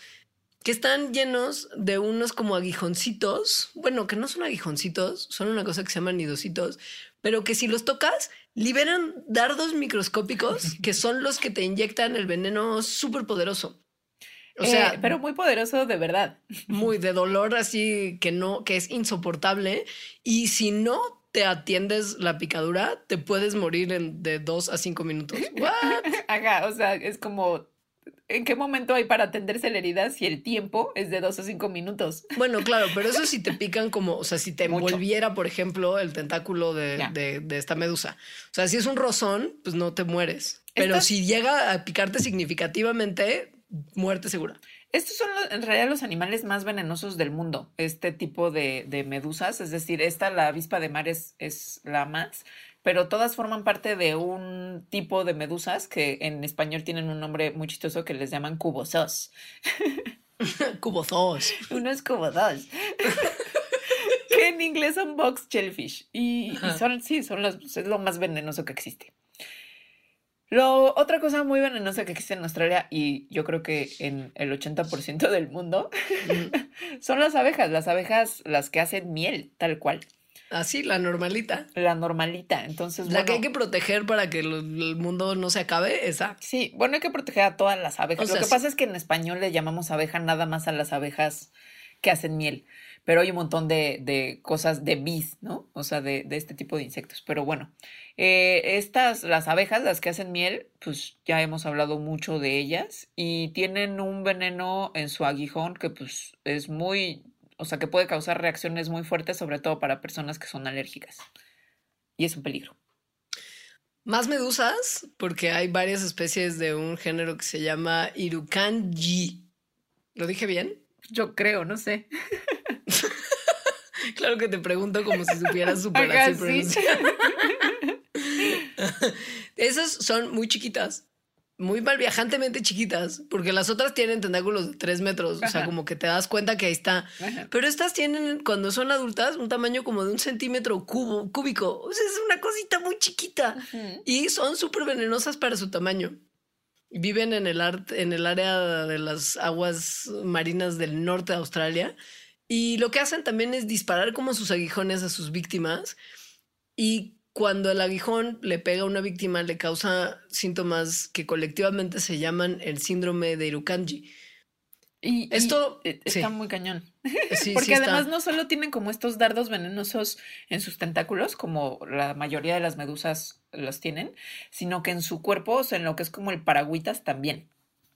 que están llenos de unos como aguijoncitos, bueno, que no son aguijoncitos, son una cosa que se llaman nidositos, pero que si los tocas, liberan dardos microscópicos que son los que te inyectan el veneno súper poderoso. O sea, eh, pero muy poderoso de verdad. Muy de dolor así que no, que es insoportable. Y si no te atiendes la picadura, te puedes morir en de dos a cinco minutos. Ajá, o sea, es como ¿En qué momento hay para atenderse la herida si el tiempo es de dos a cinco minutos? Bueno, claro, pero eso si te pican como, o sea, si te envolviera, por ejemplo, el tentáculo de, de, esta medusa. O sea, si es un rozón, pues no te mueres. Pero si llega a picarte significativamente, muerte segura. Estos son en realidad los animales más venenosos del mundo, este tipo de, de medusas. Es decir, esta, la avispa de mar, es, es la más pero todas forman parte de un tipo de medusas que en español tienen un nombre muy chistoso que les llaman cubosos. cubosos. Unos cubosos. que en inglés son box shellfish. Y, son, sí, son los, es lo más venenoso que existe. Lo, otra cosa muy venenosa que existe en Australia y yo creo que en el 80% del mundo son las abejas, las abejas las que hacen miel, tal cual. Así, la normalita. La normalita. Entonces, La que hay que proteger para que el mundo no se acabe, esa. Sí, bueno, hay que proteger a todas las abejas. Lo que pasa es que en español le llamamos abeja nada más a las abejas que hacen miel. Pero hay un montón de, de cosas de bis, ¿no? O sea, de, de, este tipo de insectos. Pero bueno, eh, estas, las abejas, las que hacen miel, pues ya hemos hablado mucho de ellas y tienen un veneno en su aguijón que pues es muy o sea, que puede causar reacciones muy fuertes, sobre todo para personas que son alérgicas. Y es un peligro. Más medusas, porque hay varias especies de un género que se llama Irukanji. ¿Lo dije bien? Yo creo, no sé. claro que te pregunto como si supieras súper así Esas son muy chiquitas muy mal viajantemente chiquitas, porque las otras tienen tentáculos de tres metros, o sea, como que te das cuenta que ahí está. Pero estas tienen, cuando son adultas, un tamaño como de un centímetro cubo, cúbico. O sea, es una cosita muy chiquita. Y son súper venenosas para su tamaño. Viven en el, en el área de las aguas marinas del norte de Australia. Y lo que hacen también es disparar como sus aguijones a sus víctimas. Y cuando el aguijón le pega a una víctima, le causa síntomas que colectivamente se llaman el síndrome de Irukanji. Y esto e, está muy cañón. Porque además no solo tienen como estos dardos venenosos en sus tentáculos, como la mayoría de las medusas los tienen, sino que en su cuerpo, o sea, en lo que es como el paragüitas también.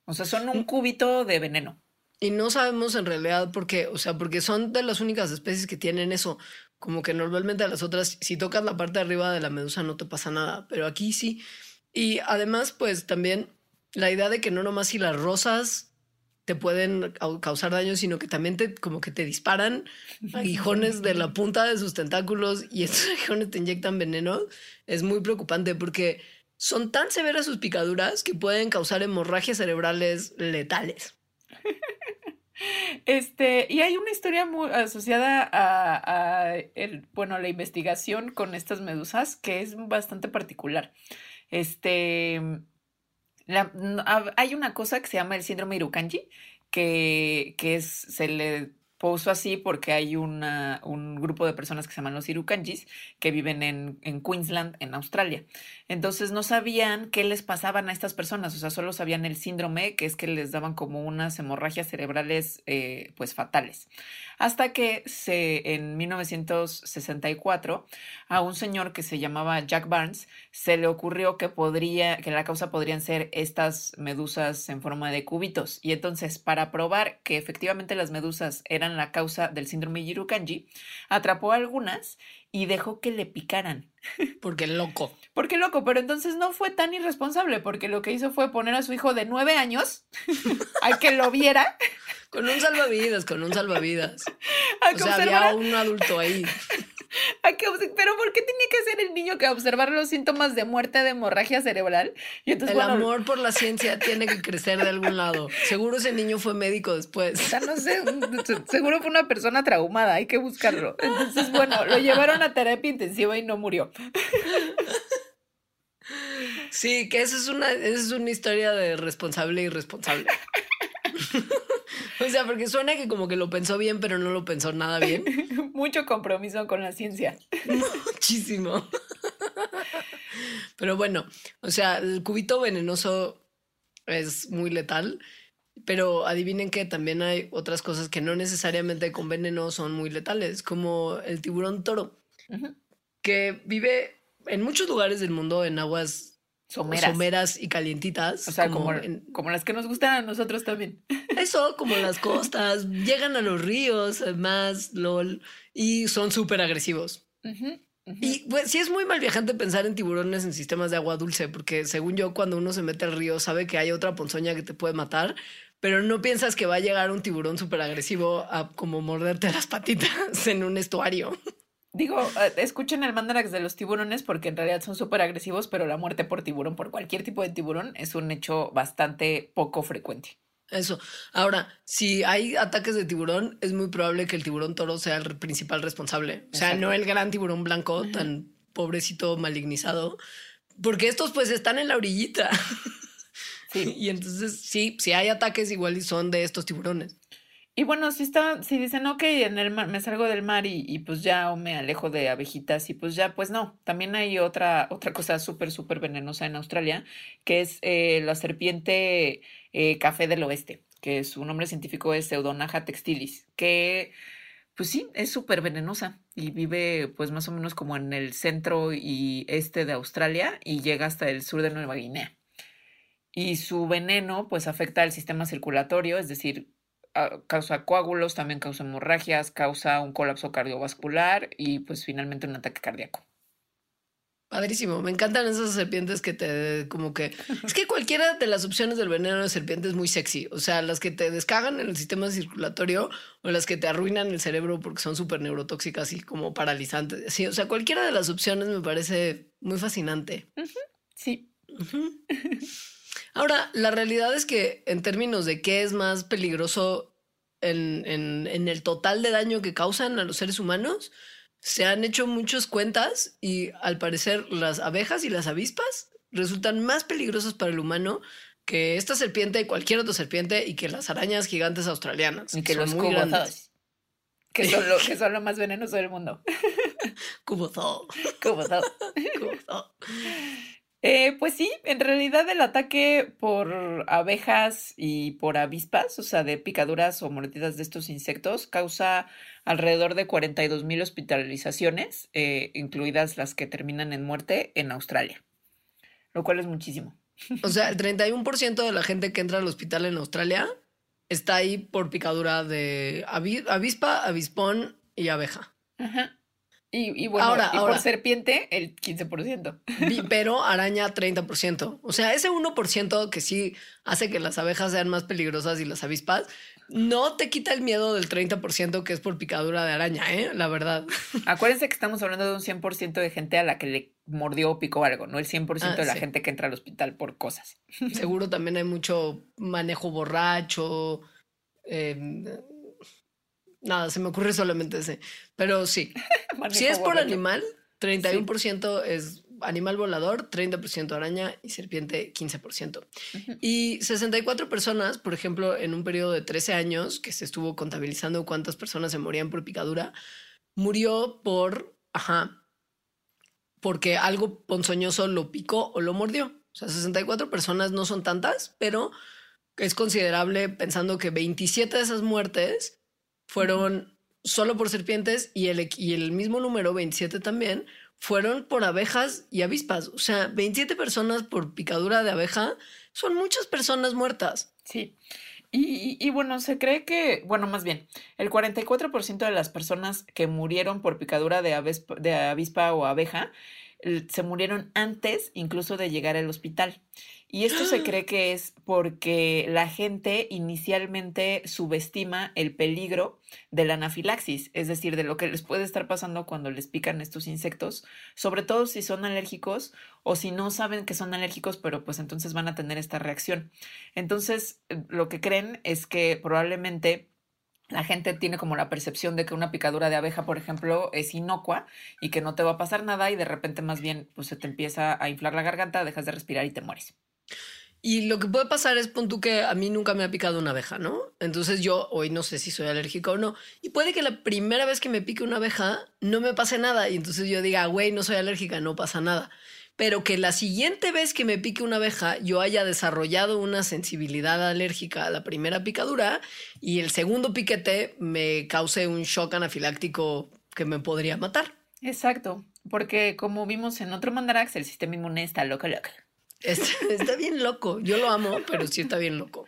O sea, son un mm. cúbito de veneno. Y no sabemos en realidad por qué, o sea, porque son de las únicas especies que tienen eso. Como que normalmente a las otras, si tocas la parte de arriba de la medusa no te pasa nada, pero aquí sí. Y además, pues también la idea de que no nomás si las rosas te pueden causar daño, sino que también te como que te disparan aguijones de la punta de sus tentáculos y estos aguijones te inyectan veneno, es muy preocupante porque son tan severas sus picaduras que pueden causar hemorragias cerebrales letales. Este, y hay una historia muy asociada a, el, bueno, la investigación con estas medusas que es bastante particular. Este, hay una cosa que se llama el síndrome Irukanji, que, que se le puso así porque hay un grupo de personas que se llaman los Irukanjis que viven en, en, Queensland, en Australia. Entonces no sabían qué les pasaban a estas personas, o sea, solo sabían el síndrome, que es que les daban como unas hemorragias cerebrales eh, pues fatales. Hasta que se, en 1964 a un señor que se llamaba Jack Barnes se le ocurrió que podría, que la causa podrían ser estas medusas en forma de cubitos. Y entonces, para probar que efectivamente las medusas eran la causa del síndrome Yirukanji, atrapó algunas y dejó que le picaran. Porque loco. Porque loco, pero entonces no fue tan irresponsable, porque lo que hizo fue poner a su hijo de nueve años a que lo viera. Con un salvavidas, con un salvavidas. o sea, había un adulto ahí. pero ¿por qué tenía que ser el niño que observar los síntomas de muerte de hemorragia cerebral? Y entonces, el amor por la ciencia tiene que crecer de algún lado. Seguro ese niño fue médico después. O sea, no sé, seguro fue una persona traumada, hay que buscarlo. Entonces, bueno, lo llevaron a terapia intensiva y no murió. Sí, que esa es una, esa es una historia de responsable y irresponsable. O sea, porque suena que como que lo pensó bien, pero no lo pensó nada bien. Mucho compromiso con la ciencia. Muchísimo. Pero bueno, o sea, el cubito venenoso es muy letal, pero adivinen que también hay otras cosas que no necesariamente con veneno son muy letales, como el tiburón toro, que vive en muchos lugares del mundo en aguas someras, y calientitas. O sea, como, como, las que nos gustan a nosotros también. Eso, como las costas, llegan a los ríos, más, lol, y son súper agresivos. Y pues, sí es muy mal viajante pensar en tiburones en sistemas de agua dulce, porque según yo, cuando uno se mete al río, sabe que hay otra ponzoña que te puede matar, pero no piensas que va a llegar un tiburón súper agresivo a como morderte las patitas en un estuario. Digo, eh, escuchen el mandarax de los tiburones porque en realidad son súper agresivos, pero la muerte por tiburón, por cualquier tipo de tiburón, es un hecho bastante poco frecuente. Eso. Ahora, si hay ataques de tiburón, es muy probable que el tiburón toro sea el principal responsable. O sea, no el gran tiburón blanco, tan pobrecito, malignizado, porque estos pues están en la orillita. Sí. y entonces, sí, si hay ataques igual y son de estos tiburones. Y bueno, si está, si dicen, ok, en el mar, me salgo del mar y, y, pues ya o me alejo de abejitas y pues ya, pues no. También hay otra, otra cosa súper, súper venenosa en Australia, que es eh, la serpiente eh, café del oeste, que su nombre científico es Pseudonaja textilis, que pues sí, es súper venenosa y vive pues más o menos como en el centro y este de Australia y llega hasta el sur de Nueva Guinea. Y su veneno pues afecta al sistema circulatorio, es decir, causa coágulos, también causa hemorragias, causa un colapso cardiovascular y pues finalmente un ataque cardíaco. Padrísimo, me encantan esas serpientes que te como que es que cualquiera de las opciones del veneno de serpiente es muy sexy, o sea, las que te descagan en el sistema circulatorio o las que te arruinan el cerebro porque son súper neurotóxicas y como paralizantes, sí, o sea, cualquiera de las opciones me parece muy fascinante. Sí. Ahora, la realidad es que en términos de qué es más peligroso en, en, el total de daño que causan a los seres humanos, se han hecho muchas cuentas y al parecer las abejas y las avispas resultan más peligrosas para el humano que esta serpiente y cualquier otra serpiente y que las arañas gigantes australianas. Y que, los muy grandes. Que son, lo, que son lo más venenoso del mundo. Cubozoo. Cubozoo. Eh, pues sí, en realidad el ataque por abejas y por avispas, o sea, de picaduras o mordidas de estos insectos, causa alrededor de 42 mil hospitalizaciones, eh, incluidas las que terminan en muerte en Australia, lo cual es muchísimo. O sea, el 31% de la gente que entra al hospital en Australia está ahí por picadura de avispa, avispón y abeja. Ajá. Y, bueno, ahora, y por serpiente, el 15%. Pero araña, 30%. O sea, ese 1% que sí hace que las abejas sean más peligrosas y las avispas, no te quita el miedo del 30% que es por picadura de araña, ¿eh? La verdad. Acuérdense que estamos hablando de un 100% de gente a la que le mordió o picó algo, no el 100% de la ah, gente que entra al hospital por cosas. Seguro también hay mucho manejo borracho, eh, Nada, se me ocurre solamente ese. Pero sí. si es por animal, 31% es animal volador, 30% araña y serpiente 15%. Y 64 personas, por ejemplo, en un periodo de 13 años que se estuvo contabilizando cuántas personas se morían por picadura, murió por, ajá, porque algo ponzoñoso lo picó o lo mordió. O sea, 64 personas no son tantas, pero es considerable pensando que 27 de esas muertes fueron solo por serpientes y el, y el mismo número, 27 también, fueron por abejas y avispas. O sea, 27 personas por picadura de abeja son muchas personas muertas. Sí. Y, y, bueno, se cree que, bueno, más bien, el 44% de las personas que murieron por picadura de, de avispa o abeja se murieron antes incluso de llegar al hospital. Y esto se cree que es porque la gente inicialmente subestima el peligro de la anafilaxis, es decir, de lo que les puede estar pasando cuando les pican estos insectos, sobre todo si son alérgicos o si no saben que son alérgicos, pero pues entonces van a tener esta reacción. Entonces, eh, lo que creen es que probablemente la gente tiene como la percepción de que una picadura de abeja, por ejemplo, es inocua y que no te va a pasar nada y de repente más bien pues se te empieza a inflar la garganta, dejas de respirar y te mueres. Y lo que puede pasar es, pon tú que a mí nunca me ha picado una abeja, ¿no? Entonces yo hoy no sé si soy alérgica o no. Y puede que la primera vez que me pique una abeja no me pase nada. Y entonces yo diga, güey, no soy alérgica, no pasa nada. Pero que la siguiente vez que me pique una abeja yo haya desarrollado una sensibilidad alérgica a la primera picadura y el segundo piquete me cause un shock anafiláctico que me podría matar. Exacto, porque como vimos en otro Mandarax, el sistema inmune está loco, loco. Está, está bien loco. Yo lo amo, pero sí está bien loco.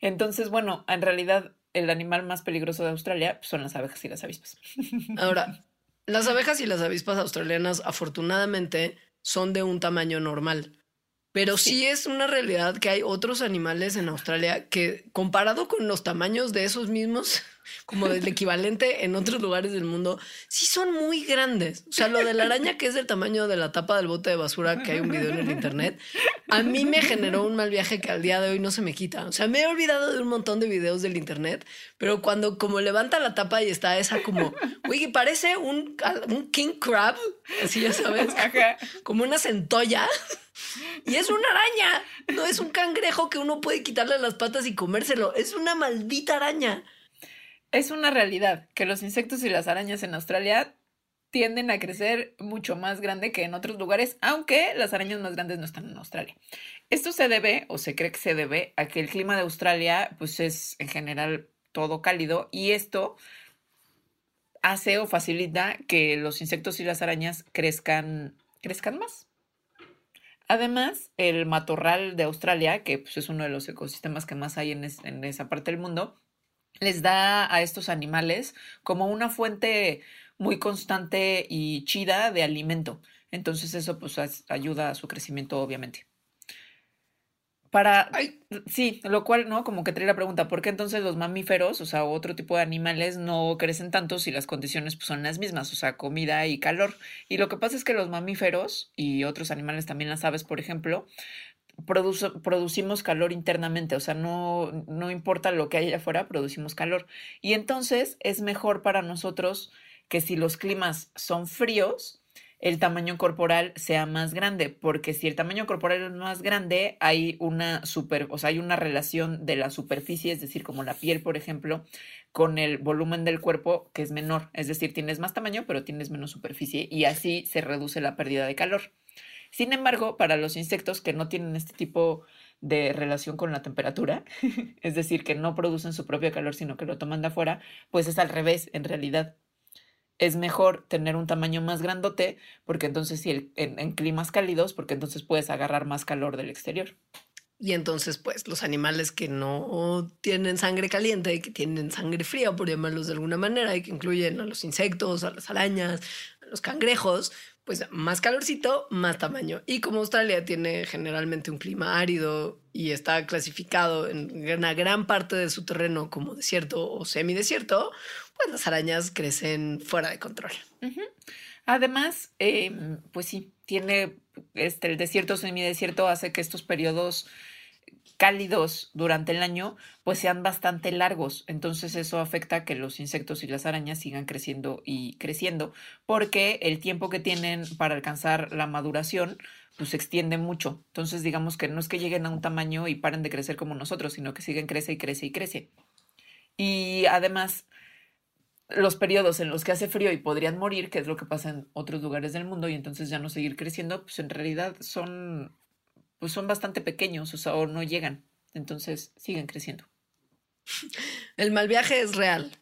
Entonces, bueno, en realidad el animal más peligroso de Australia son las abejas y las avispas. Ahora, las abejas y las avispas australianas, afortunadamente, son de un tamaño normal. Pero sí. es una realidad que hay otros animales en Australia que, comparado con los tamaños de esos mismos, como del equivalente en otros lugares del mundo, sí son muy grandes. O sea, lo de la araña que es del tamaño de la tapa del bote de basura, que hay un video en el internet, a mí me generó un mal viaje que al día de hoy no se me quita. O sea, me he olvidado de un montón de videos del internet, pero cuando como levanta la tapa y está esa como, uy, parece un, un king crab, así ya sabes, como una centolla. Y es una araña, no es un cangrejo que uno puede quitarle las patas y comérselo, es una maldita araña. Es una realidad que los insectos y las arañas en Australia tienden a crecer mucho más grande que en otros lugares, aunque las arañas más grandes no están en Australia. Esto se debe, o se cree que se debe, a que el clima de Australia, pues es en general todo cálido y esto hace o facilita que los insectos y las arañas crezcan, crezcan más. Además, el matorral de Australia, que pues, es uno de los ecosistemas que más hay en, en esa parte del mundo, les da a estos animales como una fuente muy constante y chida de alimento. Entonces eso pues ayuda a su crecimiento, obviamente. Para, sí, lo cual, ¿no? Como que trae la pregunta, ¿por qué entonces los mamíferos, o sea, otro tipo de animales no crecen tanto si las condiciones pues, son las mismas, o sea, comida y calor? Y lo que pasa es que los mamíferos y otros animales, también las aves, por ejemplo, producimos calor internamente, o sea, no, no importa lo que haya afuera, producimos calor. Y entonces es mejor para nosotros que si los climas son fríos, el tamaño corporal sea más grande, porque si el tamaño corporal es más grande, hay una super, o sea, hay una relación de la superficie, es decir, como la piel, por ejemplo, con el volumen del cuerpo que es menor, es decir, tienes más tamaño, pero tienes menos superficie y así se reduce la pérdida de calor. Sin embargo, para los insectos que no tienen este tipo de relación con la temperatura, es decir, que no producen su propio calor, sino que lo toman de afuera, pues es al revés, en realidad es mejor tener un tamaño más grandote, porque entonces si en, en, climas cálidos, porque entonces puedes agarrar más calor del exterior. Y entonces, pues, los animales que no tienen sangre caliente y que tienen sangre fría, por llamarlos de alguna manera, y que incluyen a los insectos, a las arañas, a los cangrejos, pues más calorcito, más tamaño. Y como Australia tiene generalmente un clima árido y está clasificado en una gran parte de su terreno como desierto o semidesierto, pues las arañas crecen fuera de control. Además, eh, pues sí, tiene este, el desierto semidesierto hace que estos periodos cálidos durante el año pues sean bastante largos. Entonces eso afecta a que los insectos y las arañas sigan creciendo y creciendo porque el tiempo que tienen para alcanzar la maduración pues se extiende mucho. Entonces digamos que no es que lleguen a un tamaño y paren de crecer como nosotros, sino que siguen crece y crece y crece. Y además los periodos en los que hace frío y podrían morir, que es lo que pasa en otros lugares del mundo, y entonces ya no seguir creciendo, pues en realidad son pues son bastante pequeños, o sea, o no llegan. Entonces siguen creciendo. El mal viaje es real.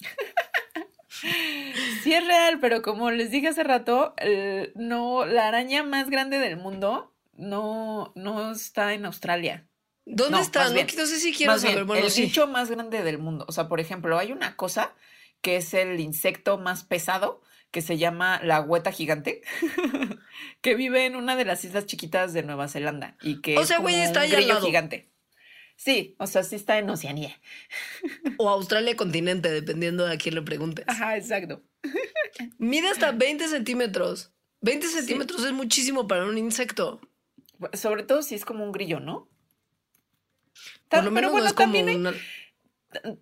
sí es real, pero como les dije hace rato, el, no, la araña más grande del mundo no, no está en Australia. ¿Dónde no, está? No, bien, no, sé si quiero saber. Bien, bueno, el sí. bicho más grande del mundo. O sea, por ejemplo, hay una cosa que es el insecto más pesado, que se llama la hueta gigante, que vive en una de las islas chiquitas de Nueva Zelanda y que o sea, es como güey, está un grillo lado. gigante. Sí, o sea, sí está en Oceanía. O Australia continente, dependiendo de a quién le preguntes. Ajá, exacto. Mide hasta 20 centímetros. 20 centímetros sí. es muchísimo para un insecto. Sobre todo si es como un grillo, ¿no? Por lo menos Pero bueno, no es como también hay, una...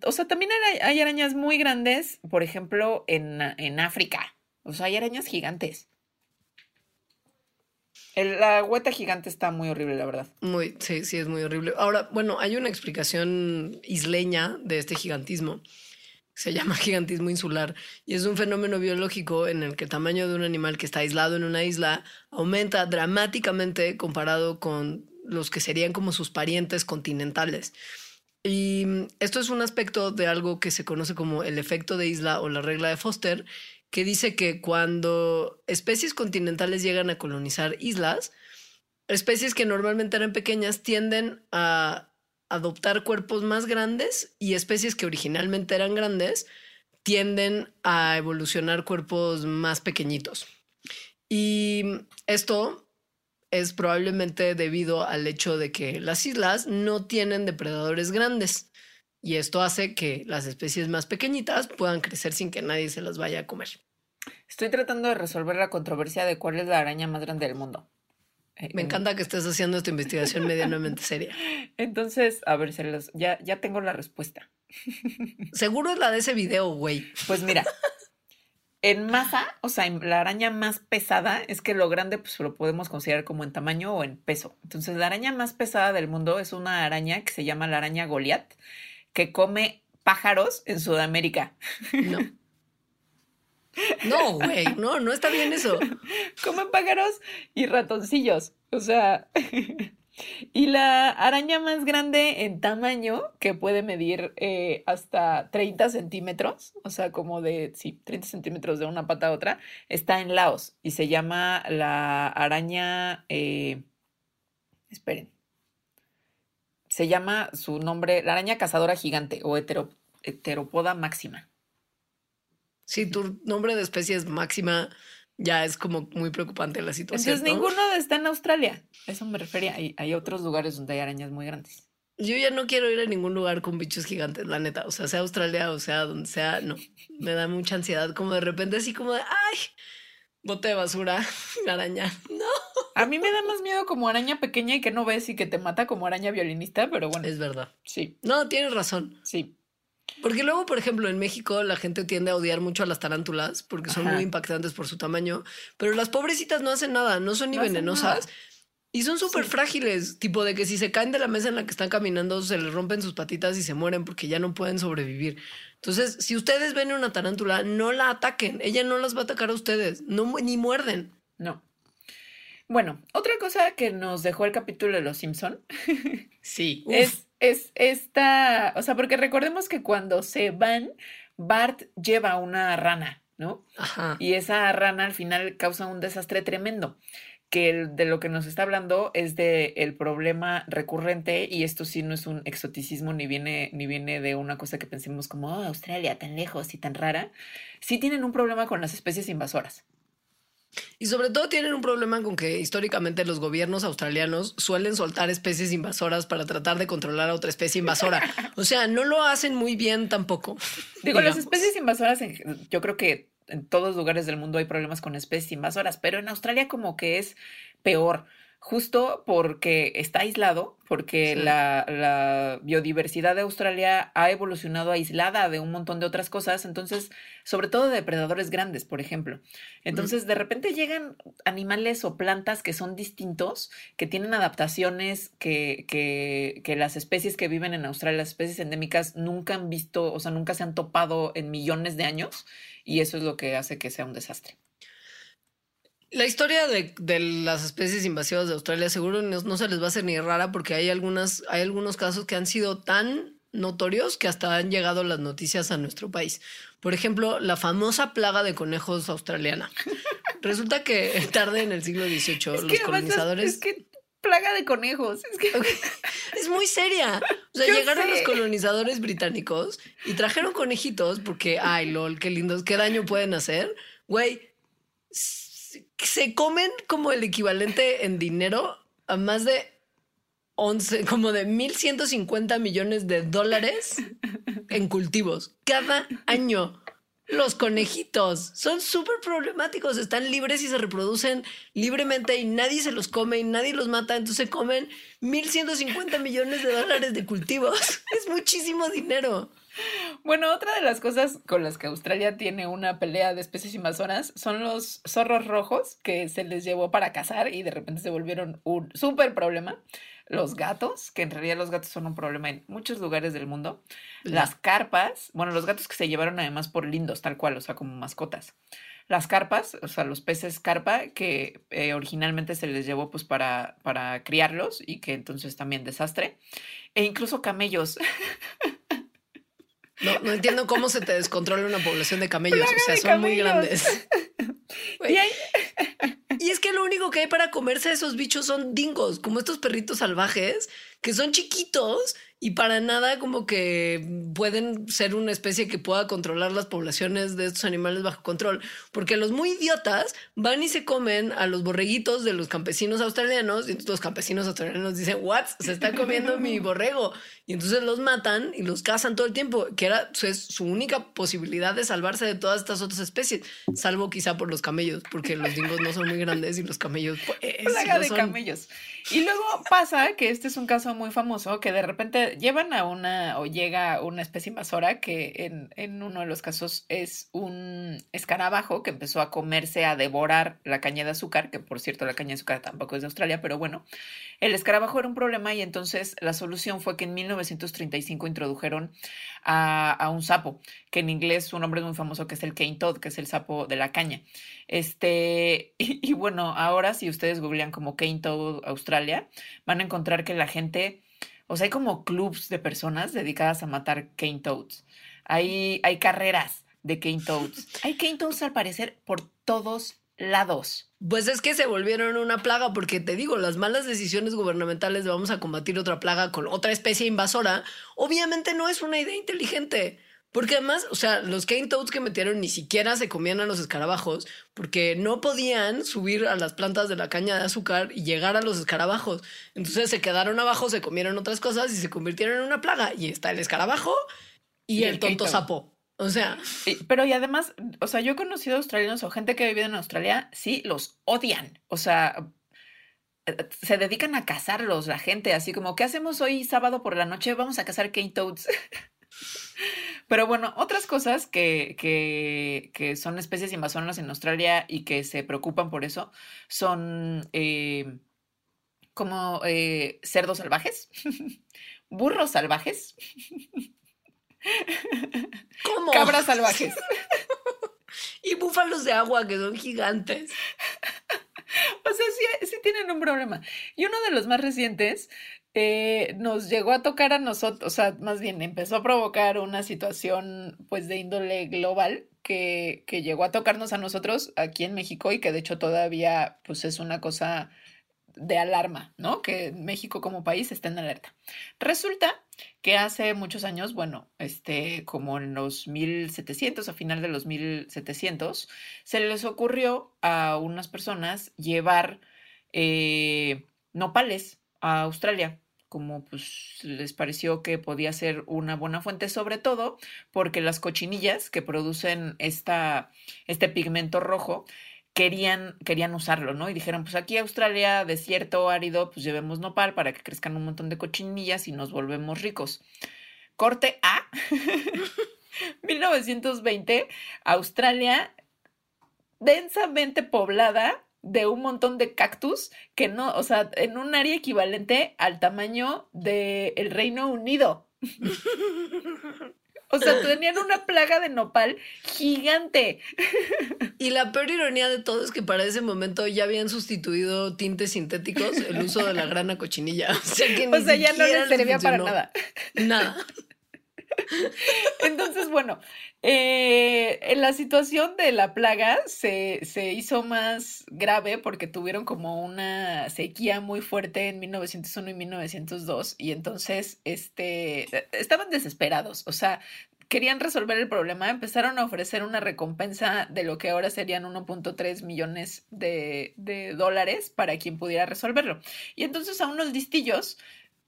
o sea, también hay, hay, arañas muy grandes, por ejemplo, en, en África. O sea, hay arañas gigantes. El- la hueta gigante está muy horrible, la verdad. Muy, sí, sí, es muy horrible. Ahora, bueno, hay una explicación isleña de este gigantismo. Se llama gigantismo insular y es un fenómeno biológico en el que el tamaño de un animal que está aislado en una isla aumenta dramáticamente comparado con los que serían como sus parientes continentales. Y esto es un aspecto de algo que se conoce como el efecto de isla o la regla de Foster, que dice que cuando especies continentales llegan a colonizar islas, especies que normalmente eran pequeñas tienden a adoptar cuerpos más grandes y especies que originalmente eran grandes tienden a evolucionar cuerpos más pequeñitos. Y esto es probablemente debido al hecho de que las islas no tienen depredadores grandes. Y esto hace que las especies más pequeñitas puedan crecer sin que nadie se las vaya a comer. Estoy tratando de resolver la controversia de cuál es la araña más grande del mundo. Eh, Me en- encanta que estés haciendo esta investigación medianamente seria. Entonces, a ver, se los, ya, ya tengo la respuesta. Seguro es la de ese video, güey. Pues mira, en masa, o sea, en la araña más pesada es que lo grande pues lo podemos considerar como en tamaño o en peso. Entonces, la araña más pesada del mundo es una araña que se llama la araña Goliath, que come pájaros en Sudamérica. No. No, güey, no, no está bien eso. Come pájaros y ratoncillos. O sea, y la araña más grande en tamaño, que puede medir eh, hasta 30 centímetros, o sea, como de, sí, 30 centímetros de una pata a otra, está en Laos y se llama la araña, eh, esperen, se llama su nombre, la araña cazadora gigante o hetero- heteropoda máxima. Si tu nombre de especie es máxima, ya es como muy preocupante la situación. Entonces, ¿no? ninguno está en Australia. Eso me refería. Hay, hay otros lugares donde hay arañas muy grandes. Yo ya no quiero ir a ningún lugar con bichos gigantes, la neta. O sea, sea Australia o sea donde sea, no. Me da mucha ansiedad, como de repente así como de, ay, bote de basura, araña. No. A mí me da más miedo como araña pequeña y que no ves y que te mata como araña violinista, pero bueno, Es verdad. sí, No, tienes razón. sí. Porque luego, por ejemplo, en México la gente tiende a odiar mucho a las tarántulas porque son Ajá. muy impactantes por su tamaño, pero las pobrecitas no hacen nada, no son ni No venenosas y son súper Sí. frágiles, tipo de que si se caen de la mesa en la que están caminando se les rompen sus patitas y se mueren porque ya no pueden sobrevivir. Entonces, si ustedes ven una tarántula, no la ataquen, ella no las va a atacar a ustedes, no ni muerden. No. Bueno, otra cosa que nos dejó el capítulo de Los Simpson Sí, es, es esta, o sea, porque recordemos que cuando se van, Bart lleva una rana, ¿no? Ajá. Y esa rana al final causa un desastre tremendo. Que el- de lo que nos está hablando es de el problema recurrente, y esto sí no es un exoticismo ni viene, ni viene de una cosa que pensemos como "Oh, Australia tan lejos y tan rara. Sí tienen un problema con las especies invasoras. Y sobre todo tienen un problema con que históricamente los gobiernos australianos suelen soltar especies invasoras para tratar de controlar a otra especie invasora. O sea, no lo hacen muy bien tampoco. Digo, las especies invasoras, en- yo creo que en todos lugares del mundo hay problemas con especies invasoras, pero en Australia como que es peor, justo porque está aislado, porque Sí. la, la biodiversidad de Australia ha evolucionado aislada de un montón de otras cosas, entonces, sobre todo de depredadores grandes, por ejemplo. Entonces, de repente llegan animales o plantas que son distintos, que tienen adaptaciones que, que, que las especies que viven en Australia, las especies endémicas, nunca han visto, o sea, nunca se han topado en millones de años, y eso es lo que hace que sea un desastre. La historia de, de las especies invasivas de Australia seguro no, no se les va a hacer ni rara porque hay, algunas, hay algunos casos que han sido tan notorios que hasta han llegado las noticias a nuestro país. Por ejemplo, la famosa plaga de conejos australiana. Resulta que tarde en el siglo XVIII Es los colonizadores... Es que plaga de conejos. Es que Es muy seria. O sea, Yo llegaron sé. los colonizadores británicos y trajeron conejitos porque, ay, lol, qué lindos, qué daño pueden hacer. Güey, se comen como el equivalente en dinero a más de 11, como de 1.150 millones de dólares en cultivos cada año. Los conejitos son súper problemáticos, están libres y se reproducen libremente y nadie se los come y nadie los mata, entonces comen 1.150 millones de dólares de cultivos. Es muchísimo dinero. Bueno, otra de las cosas con las que Australia tiene una pelea de especies invasoras son los zorros rojos que se les llevó para cazar y de repente se volvieron un súper problema los gatos, que en realidad los gatos son un problema en muchos lugares del mundo, las carpas, bueno, los gatos que se llevaron además por lindos, tal cual, o sea, como mascotas. Las carpas, o sea, los peces carpa, que eh, originalmente se les llevó pues para, para criarlos y que entonces también desastre. E incluso camellos. No, no entiendo cómo se te descontrola una población de camellos, o sea, son muy grandes. y hay... Y es que lo único que hay para comerse a esos bichos son dingos, como estos perritos salvajes, que son chiquitos y para nada como que pueden ser una especie que pueda controlar las poblaciones de estos animales bajo control, porque los muy idiotas van y se comen a los borreguitos de los campesinos australianos y entonces los campesinos australianos dicen, "What? Se está comiendo mi borrego." Y entonces los matan y los cazan todo el tiempo, que era es su única posibilidad de salvarse de todas estas otras especies, salvo quizá por los camellos, porque los dingos no son muy grandes y los camellos pues, Plaga de camellos. Y luego pasa que este es un caso muy famoso que de repente llevan a una o llega una especie invasora que en, en, uno de los casos es un escarabajo que empezó a comerse, a devorar la caña de azúcar, que por cierto la caña de azúcar tampoco es de Australia, pero bueno, el escarabajo era un problema y entonces la solución fue que en 1935 introdujeron a, a un sapo, que en inglés su nombre es muy famoso, que es el cane toad, que es el sapo de la caña. Este, y, bueno, ahora si ustedes googlean como cane toad Australia, van a encontrar que la gente o sea, hay como clubs de personas dedicadas a matar cane toads. Hay, hay carreras de cane toads. Hay cane toads al parecer por todos lados. Pues es que se volvieron una plaga porque te digo, las malas decisiones gubernamentales de vamos a combatir otra plaga con otra especie invasora, obviamente no es una idea inteligente. Porque además, o sea, los cane toads que metieron ni siquiera se comían a los escarabajos porque no podían subir a las plantas de la caña de azúcar y llegar a los escarabajos. Entonces se quedaron abajo, se comieron otras cosas y se convirtieron en una plaga. Y está el escarabajo y, y el, el tonto sapo. O sea. Pero y además, o sea, yo he conocido australianos o gente que ha vivido en Australia, sí, los odian. O sea, eh, se dedican a cazarlos la gente, así como, ¿qué hacemos hoy sábado por la noche? Vamos a cazar cane toads. Pero bueno, otras cosas que, que, que, son especies invasoras en Australia y que se preocupan por eso son eh, como eh, cerdos salvajes, burros salvajes, ¿Cómo? cabras salvajes. y búfalos de agua que son gigantes. O sea, sí, sí tienen un problema. Y uno de los más recientes eh, nos llegó a tocar a nosotros, o sea, más bien empezó a provocar una situación pues de índole global que, que llegó a tocarnos a nosotros aquí en México y que de hecho todavía pues es una cosa de alarma, ¿no? Que México como país está en alerta. Resulta que hace muchos años, bueno, este, como en los 1700, a final de los 1700, se les ocurrió a unas personas llevar eh, nopales a Australia como pues les pareció que podía ser una buena fuente, sobre todo porque las cochinillas que producen esta, este pigmento rojo querían, querían usarlo, ¿no? Y dijeron, pues aquí Australia, desierto, árido, pues llevemos nopal para que crezcan un montón de cochinillas y nos volvemos ricos. Corte A. 1920, Australia densamente poblada de un montón de cactus que no, o sea, en un área equivalente al tamaño del el Reino Unido. O sea, tenían una plaga de nopal gigante. Y la peor ironía de todo es que para ese momento ya habían sustituido tintes sintéticos el uso de la grana cochinilla. O sea, que o sea ya no les servía para nada. Nada. Entonces, bueno, eh, en la situación de la plaga se, se, hizo más grave porque tuvieron como una sequía muy fuerte en 1901 y 1902 y entonces este, estaban desesperados, o sea, querían resolver el problema, empezaron a ofrecer una recompensa de lo que ahora serían 1.3 millones de, de dólares para quien pudiera resolverlo. Y entonces a unos listillos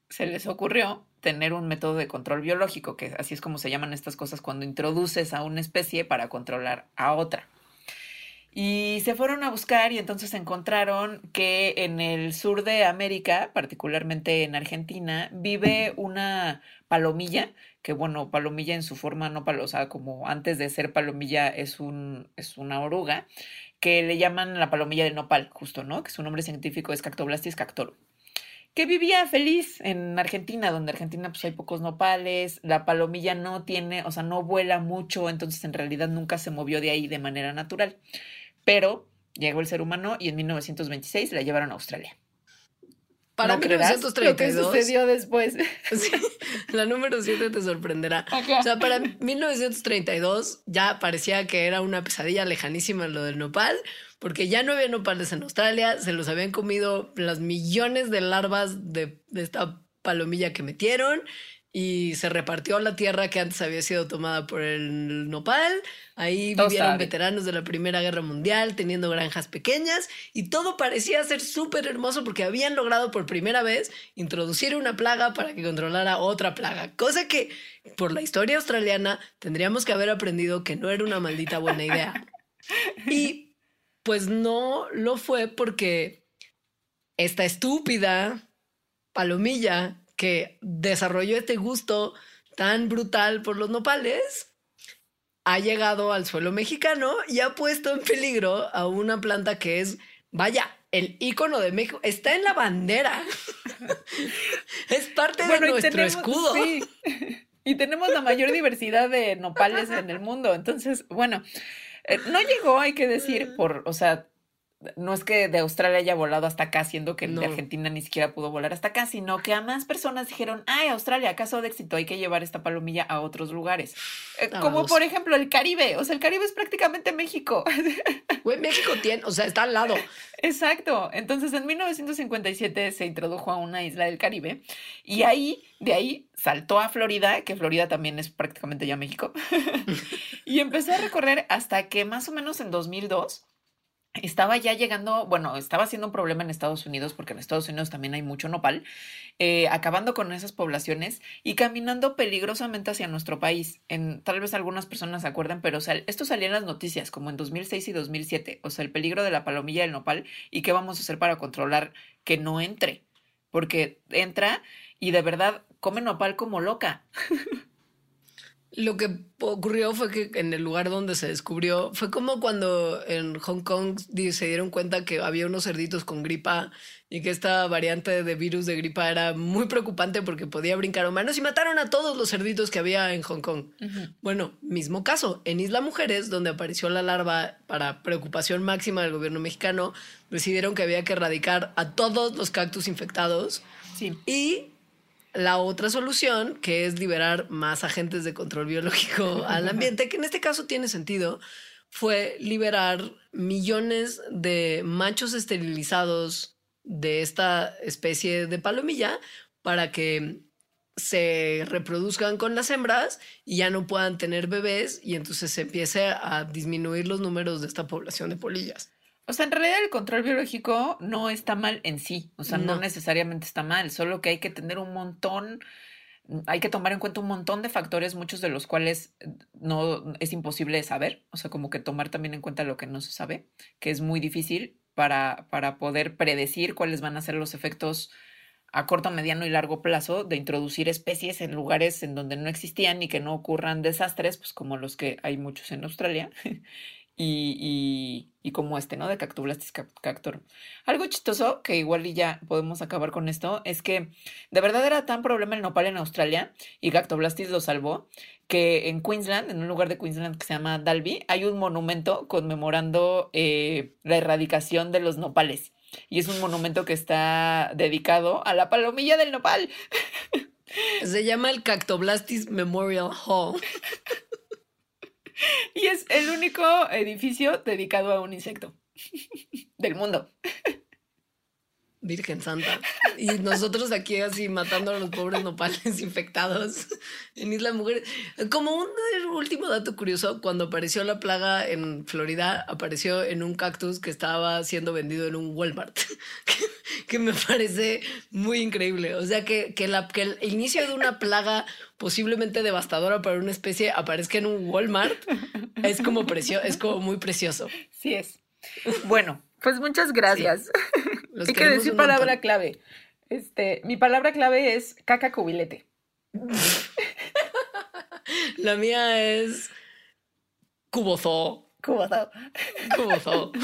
se les ocurrió tener un método de control biológico, que así es como se llaman estas cosas cuando introduces a una especie para controlar a otra. Y se fueron a buscar y entonces encontraron que en el sur de América, particularmente en Argentina, vive una palomilla, que bueno, palomilla en su forma no palosa, como antes de ser palomilla es, es una oruga, que le llaman la palomilla de nopal, justo, ¿no? Que su nombre científico es Cactoblastis cactorum que vivía feliz en Argentina, donde Argentina pues hay pocos nopales, la palomilla no tiene, o sea, no vuela mucho, entonces en realidad nunca se movió de ahí de manera natural. Pero llegó el ser humano y en 1926 la llevaron a Australia. Para ¿No creerás 1932. Lo que sucedió después. Sí, la número 7 te sorprenderá. O sea, para 1932 ya parecía que era una pesadilla lejanísima lo del nopal, porque ya no había nopales en Australia, se los habían comido las millones de larvas de, de esta palomilla que metieron y se repartió la tierra que antes había sido tomada por el nopal. Ahí Todos vivieron veteranos de la Primera Guerra Mundial teniendo granjas pequeñas y todo parecía ser súper hermoso porque habían logrado por primera vez introducir una plaga para que controlara otra plaga, cosa que por la historia australiana tendríamos que haber aprendido que no era una maldita buena idea. Y pues no lo fue porque esta estúpida palomilla que desarrolló este gusto tan brutal por los nopales ha llegado al suelo mexicano y ha puesto en peligro a una planta que es, vaya, el ícono de México. Está en la bandera. es parte de nuestro tenemos- escudo. sí. Y tenemos la mayor diversidad de nopales en el mundo. Entonces, bueno, no llegó, hay que decir, por, o sea, no es que de Australia haya volado hasta acá, siendo que No. de Argentina ni siquiera pudo volar hasta acá, sino que a más personas dijeron, ay, Australia, caso de éxito, hay que llevar esta palomilla a otros lugares. Eh, A como por ejemplo el Caribe, o sea, el Caribe es prácticamente México. Güey, México tiene, o sea, está al lado. Exacto. Entonces, en 1957 se introdujo a una isla del Caribe y ahí, de ahí, saltó a Florida, que Florida también es prácticamente ya México, y empezó a recorrer hasta que más o menos en 2002 estaba ya llegando, bueno, estaba siendo un problema en Estados Unidos, porque en Estados Unidos también hay mucho nopal, eh, acabando con esas poblaciones y caminando peligrosamente hacia nuestro país. En, tal vez algunas personas se acuerdan, pero sea, esto salía en las noticias como en 2006 y 2007, o sea, el peligro de la palomilla del nopal y qué vamos a hacer para controlar que no entre, porque entra y de verdad come nopal como loca. Lo que ocurrió fue que en el lugar donde se descubrió fue como cuando en Hong Kong se dieron cuenta que había unos cerditos con gripa y que esta variante de virus de gripa era muy preocupante porque podía brincar humanos y mataron a todos los cerditos que había en Hong Kong. Bueno, mismo caso, en Isla Mujeres, donde apareció la larva para preocupación máxima del gobierno mexicano, decidieron que había que erradicar a todos los cactus infectados Sí. y la otra solución, que es liberar más agentes de control biológico al ambiente, que en este caso tiene sentido, fue liberar millones de machos esterilizados de esta especie de palomilla para que se reproduzcan con las hembras y ya no puedan tener bebés y entonces se empiece a disminuir los números de esta población de polillas. O sea, en realidad el control biológico no está mal en sí, o sea, no, No. necesariamente está mal, solo que hay que tener un montón, hay que tomar en cuenta un montón de factores, muchos de los cuales no es imposible saber, o sea, como que tomar también en cuenta lo que no se sabe, que es muy difícil para, para poder predecir cuáles van a ser los efectos a corto, mediano y largo plazo de introducir especies en lugares en donde no existían y que no ocurran desastres, pues como los que hay muchos en Australia. Y, y, y como este, ¿no? De Cactoblastis cac- cactorum. Algo chistoso, que igual y ya podemos acabar con esto, es que de verdad era tan problema el nopal en Australia y Cactoblastis lo salvó, que en Queensland, en un lugar de Queensland que se llama Dalby, hay un monumento conmemorando eh, la erradicación de los nopales. Y es un monumento que está dedicado a la palomilla del nopal. Se llama el Cactoblastis Memorial Hall. Y es el único edificio dedicado a un insecto del mundo. Virgen Santa. Y nosotros aquí así matando a los pobres nopales infectados en Isla Mujeres. Como un último dato curioso, cuando apareció la plaga en Florida, apareció en un cactus que estaba siendo vendido en un Walmart, que, me parece muy increíble. O sea, que, que, la, que el inicio de una plaga posiblemente devastadora para una especie aparezca en un Walmart es como, precio, es como muy precioso. Sí es. Bueno, pues muchas gracias. Hay que decir palabra clave. Este, mi palabra clave es caca cubilete. La mía es cubozo. Cubozo. Cubozo.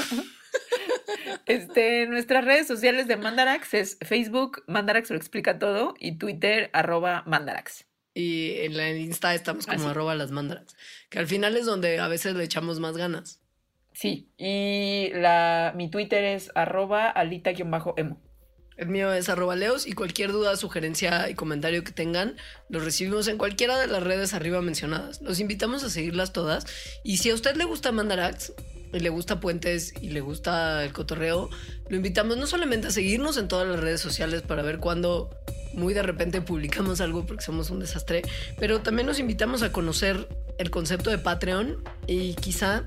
Este, nuestras redes sociales de Mandarax es Facebook, Mandarax lo explica todo, y Twitter, arroba Mandarax. Y en la Insta estamos como arroba las Mandarax, que al final es donde a veces le echamos más ganas. Sí, y la, mi Twitter es arroba alita-emo. El mío es arroba leos y cualquier duda, sugerencia y comentario que tengan, los recibimos en cualquiera de las redes arriba mencionadas. Los invitamos a seguirlas todas. Y si a usted le gusta Mandarax y le gusta Puentes y le gusta el cotorreo, lo invitamos no solamente a seguirnos en todas las redes sociales para ver cuándo muy de repente publicamos algo porque somos un desastre, pero también nos invitamos a conocer el concepto de Patreon y quizá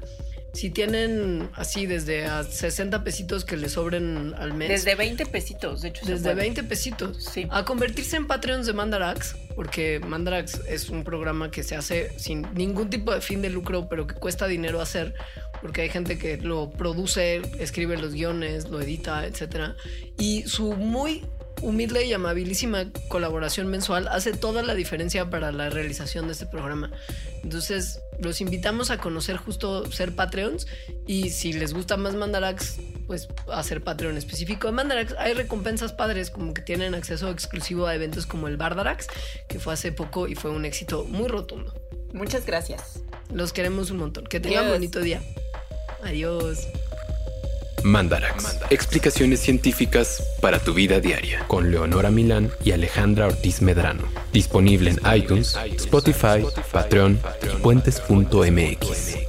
si tienen así desde a 60 pesitos que le sobren al mes. Desde 20 pesitos, de hecho. Desde 20 pesitos. Sí. A convertirse en Patreons de Mandarax, porque Mandarax es un programa que se hace sin ningún tipo de fin de lucro, pero que cuesta dinero hacer, porque hay gente que lo produce, escribe los guiones, lo edita, etc. Y su muy humilde y amabilísima colaboración mensual hace toda la diferencia para la realización de este programa. Entonces, los invitamos a conocer justo ser Patreons y si les gusta más Mandarax, pues hacer Patreon específico de Mandarax. Hay recompensas padres como que tienen acceso exclusivo a eventos como el Bardarax, que fue hace poco y fue un éxito muy rotundo. Muchas gracias. Los queremos un montón. Que tengan un bonito día. Adiós. Mandarax. Explicaciones científicas para tu vida diaria. Con Leonora Milán y Alejandra Ortiz Medrano. Disponible en iTunes, Spotify, Patreon y puentes.mx.